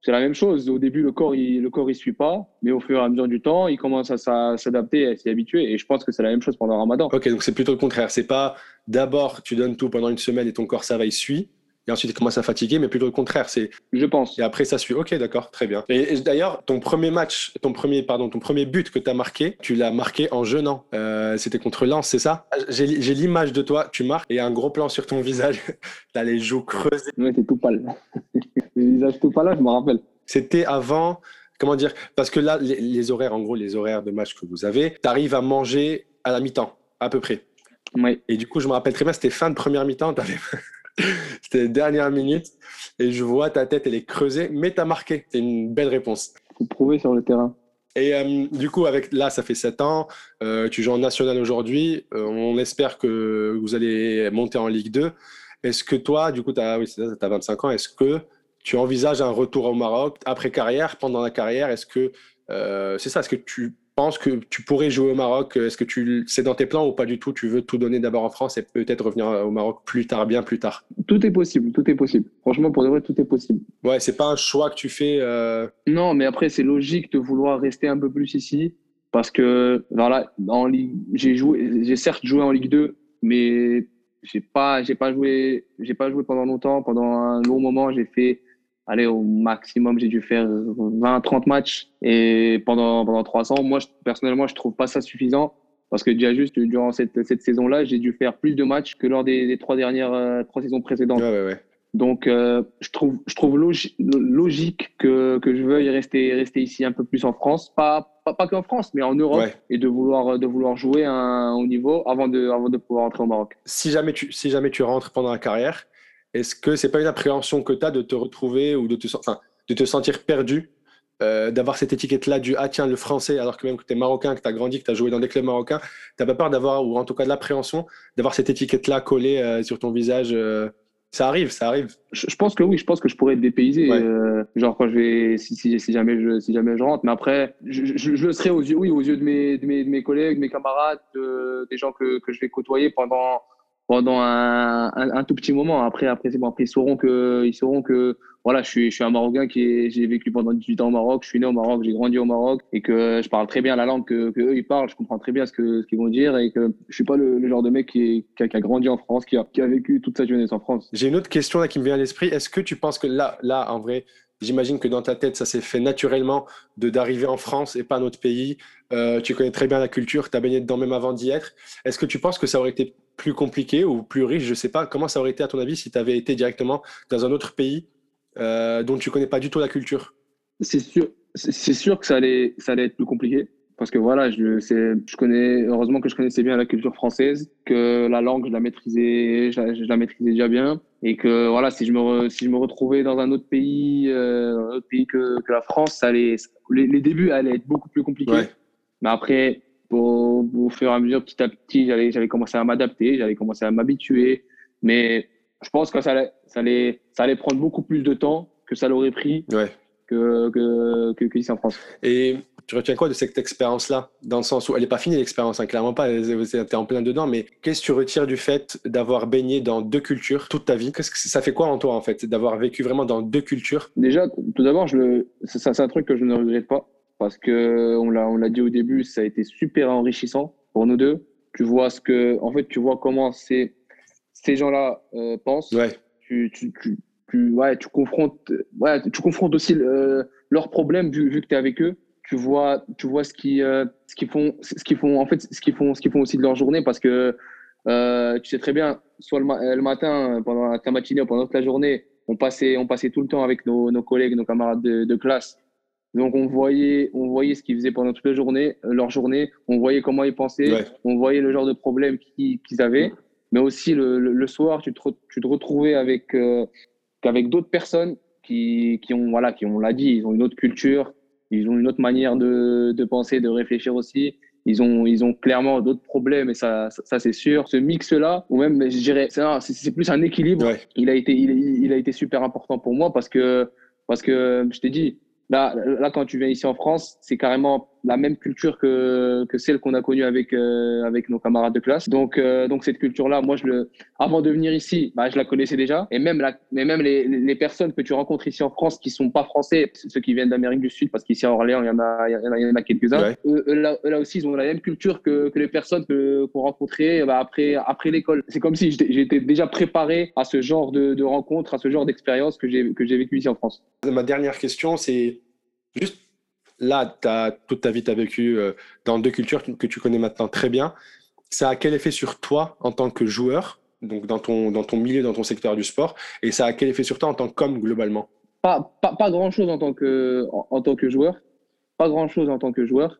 Speaker 2: c'est la même chose. Au début, le corps, il, le corps, il suit pas, mais au fur et à mesure du temps, il commence à s'adapter, à s'y habituer. Et je pense que c'est la même chose pendant le Ramadan.
Speaker 1: Ok, donc c'est plutôt le contraire. C'est pas d'abord tu donnes tout pendant une semaine et ton corps ça va, il suit. Et ensuite, il commence à fatiguer, mais plutôt le contraire. C'est.
Speaker 2: Je pense.
Speaker 1: Et après, ça suit. Ok, d'accord, très bien. Et, d'ailleurs, ton premier match, ton premier, pardon, ton premier but que tu as marqué, tu l'as marqué en jeûnant. Euh, C'était contre Lens, c'est ça? J'ai l'image de toi, tu marques, et un gros plan sur ton visage. tu as les joues creusées.
Speaker 2: Ouais, t'es tout pâle. visage tout pâle, je me rappelle.
Speaker 1: C'était avant, comment dire, parce que là, les, horaires, en gros, les horaires de match que vous avez, tu arrives à manger à la mi-temps, à peu près.
Speaker 2: Oui.
Speaker 1: Et du coup, je me rappelle très bien, c'était fin de première mi-temps, c'était dernière minute, et je vois ta tête, elle est creusée, mais tu as marqué. C'est une belle réponse.
Speaker 2: Faut prouver sur le terrain.
Speaker 1: Et euh, du coup, avec là, ça fait 7 ans, euh, tu joues en national aujourd'hui, euh, on espère que vous allez monter en Ligue 2. Est-ce que toi, du coup, tu as, oui, as 25 ans, est-ce que tu envisages un retour au Maroc après carrière, pendant la carrière Est-ce que euh, c'est ça Est-ce que tu penses que tu pourrais jouer au Maroc? Est-ce que tu c'est dans tes plans ou pas du tout? Tu veux tout donner d'abord en France et peut-être revenir au Maroc plus tard, bien plus tard?
Speaker 2: Tout est possible, tout est possible. Franchement, pour de vrai, tout est possible.
Speaker 1: Ouais, c'est pas un choix que tu fais. Euh...
Speaker 2: Non, mais après, c'est logique de vouloir rester un peu plus ici parce que voilà, en Ligue, j'ai joué, j'ai certes joué en Ligue 2, mais j'ai pas, j'ai pas joué, j'ai pas joué pendant longtemps. Pendant un long moment, j'ai fait allez, au maximum, j'ai dû faire 20, 30 matchs et pendant, pendant 300. Moi, personnellement, je trouve pas ça suffisant parce que déjà juste durant cette, cette saison-là, j'ai dû faire plus de matchs que lors des, trois dernières euh, trois saisons précédentes.
Speaker 1: Ouais, ouais, ouais.
Speaker 2: Donc, euh, je trouve, je trouve logique que, que je veuille rester, rester ici un peu plus en France, pas, pas, pas qu'en France, mais en Europe, et de vouloir, de vouloir jouer à un haut niveau avant de, avant de pouvoir entrer au Maroc.
Speaker 1: Si jamais tu, si jamais tu rentres pendant la carrière, est-ce que c'est pas une appréhension que tu as de te retrouver ou de te, enfin, de te sentir perdu, euh, d'avoir cette étiquette-là du Ah tiens, le français, alors que même que tu es marocain, que tu as grandi, que tu as joué dans des clubs marocains, tu pas peur d'avoir, ou en tout cas de l'appréhension, d'avoir cette étiquette-là collée euh, sur ton visage euh, Ça arrive, ça arrive.
Speaker 2: Je, pense que oui, je pense que je pourrais être dépaysé, genre quand je vais, si, si, si, jamais je, si jamais je rentre, mais après, je, je, le serai aux yeux, oui, aux yeux de mes, de mes, de mes collègues, de mes camarades, des gens que, que je vais côtoyer pendant pendant un, un, tout petit moment. Après, après, bon. Après, ils sauront que, ils sauront que, voilà, je suis, je suis un Marocain qui j'ai vécu pendant 18 ans au Maroc, je suis né au Maroc, j'ai grandi au Maroc et que je parle très bien la langue que, eux ils parlent, je comprends très bien ce que, ce qu'ils vont dire et que je suis pas le, genre de mec qui, qui, a, grandi en France, qui a, qui a vécu toute sa jeunesse en France.
Speaker 1: J'ai une autre question là qui me vient à l'esprit. Est-ce que tu penses que là, là, en vrai, J'imagine que dans ta tête, ça s'est fait naturellement de d'arriver en France et pas un autre pays. Euh, tu connais très bien la culture, tu as baigné dedans même avant d'y être. Est-ce que tu penses que ça aurait été plus compliqué ou plus riche, je sais pas. Comment ça aurait été à ton avis si tu avais été directement dans un autre pays euh, dont tu connais pas du tout la culture?
Speaker 2: C'est sûr, c'est sûr que ça allait, ça allait être plus compliqué parce que voilà, je, je connais, heureusement que je connaissais bien la culture française, que la langue, je la maîtrisais, je la, maîtrisais déjà bien, et que voilà, si je me, si je me retrouvais dans un autre pays, euh, un autre pays que, que la France, ça allait, les, débuts allaient être beaucoup plus compliqués. Mais après, au, au, fur et à mesure, petit à petit, j'allais, j'allais commencer à m'adapter, j'allais commencer à m'habituer. Mais je pense que ça allait, ça, allait, ça allait prendre beaucoup plus de temps que ça l'aurait pris
Speaker 1: ouais.
Speaker 2: que, que, que, que, ici en France.
Speaker 1: Et tu retiens quoi de cette expérience-là? Dans le sens où elle n'est pas finie, l'expérience, hein, clairement pas, tu es en plein dedans, mais qu'est-ce que tu retires du fait d'avoir baigné dans deux cultures toute ta vie? Qu'est-ce que ça fait quoi en toi, en fait, d'avoir vécu vraiment dans deux cultures?
Speaker 2: Déjà, tout d'abord, c'est un truc que je ne regrette pas, parce que on l'a dit au début, ça a été super enrichissant pour nous deux. Tu vois ce que, en fait, tu vois comment ces, ces gens-là euh, pensent.
Speaker 1: Ouais.
Speaker 2: Tu, tu, tu, tu, ouais, tu confrontes, ouais, tu confrontes aussi le, leurs problèmes vu, vu que tu es avec eux tu vois, tu vois ce qui, euh, ce qu'ils font, ce qu'ils font, en fait, ce qu'ils font, ce qu'ils font aussi de leur journée, parce que euh, tu sais très bien, soit le, le, matin, pendant la matinée ou pendant toute la journée, on passait, on passait tout le temps avec nos, nos collègues, nos camarades de, de, classe. Donc on voyait, on voyait ce qu'ils faisaient pendant toute la journée, leur journée, on voyait comment ils pensaient,
Speaker 1: Ouais.
Speaker 2: on voyait le genre de problèmes qu'ils avaient, mais aussi le, le, le soir, tu te, re- tu te retrouvais avec, euh, avec d'autres personnes qui, qui ont, voilà, qui ont, on l'a dit, ils ont une autre culture, ils ont une autre manière de, de penser, de réfléchir aussi. Ils ont, ils ont clairement d'autres problèmes et ça, ça, ça, c'est sûr. Ce mix-là, ou même, je dirais, c'est plus un équilibre.
Speaker 1: Ouais.
Speaker 2: Il a été, il, il a été super important pour moi parce que, parce que je t'ai dit, là, là, quand tu viens ici en France, c'est carrément la même culture que, que celle qu'on a connue avec, euh, avec nos camarades de classe. Donc, euh, donc cette culture-là, moi, je le, avant de venir ici, bah, je la connaissais déjà. Et même, la, mais même les, les personnes que tu rencontres ici en France qui sont pas français, ceux qui viennent d'Amérique du Sud, parce qu'ici à Orléans, il y en a, il y en a, il y en a quelques-uns.
Speaker 1: Ouais.
Speaker 2: Eux, eux, là, eux, là aussi, ils ont la même culture que, que les personnes que, qu'on rencontrait bah, après, après l'école. C'est comme si j'étais, j'étais déjà préparé à ce genre de, de rencontres, à ce genre d'expérience que j'ai, que j'ai vécu ici en France.
Speaker 1: Ma dernière question, c'est juste là, as, toute ta vie, tu as vécu euh, dans deux cultures que tu connais maintenant très bien. Ça a quel effet sur toi en tant que joueur, donc dans ton, dans ton milieu, dans ton secteur du sport, et ça a quel effet sur toi en tant qu'homme globalement?
Speaker 2: Pas, pas, pas grand-chose en, tant que, en, tant que joueur, pas grand-chose en tant que joueur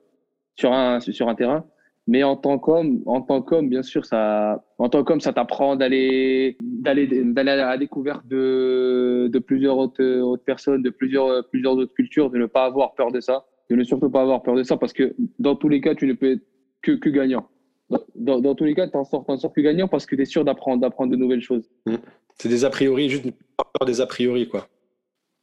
Speaker 2: sur un, sur un terrain. Mais en tant qu'homme, en tant qu'homme, bien sûr, ça, en tant qu'homme, ça t'apprend d'aller, d'aller, d'aller à la découverte de, de plusieurs autres, autres personnes, de plusieurs, plusieurs autres cultures, de ne pas avoir peur de ça, de ne surtout pas avoir peur de ça, parce que dans tous les cas, tu ne peux être que, que gagnant. Dans, dans, dans tous les cas, tu en sors, t'en sors que gagnant parce que tu es sûr d'apprendre, d'apprendre de nouvelles choses.
Speaker 1: Mmh. C'est des a priori, juste pas peur des a priori, quoi.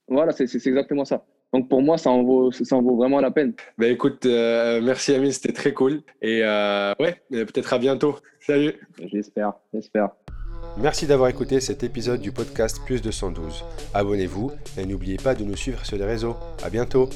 Speaker 2: Voilà, c'est, c'est exactement ça. Donc pour moi, ça en vaut, ça en vaut vraiment la peine.
Speaker 1: Ben écoute, euh, merci Amine, c'était très cool. Et euh, ouais, peut-être à bientôt. Salut.
Speaker 2: J'espère, j'espère.
Speaker 1: Merci d'avoir écouté cet épisode du podcast Plus 212. Abonnez-vous et n'oubliez pas de nous suivre sur les réseaux. À bientôt.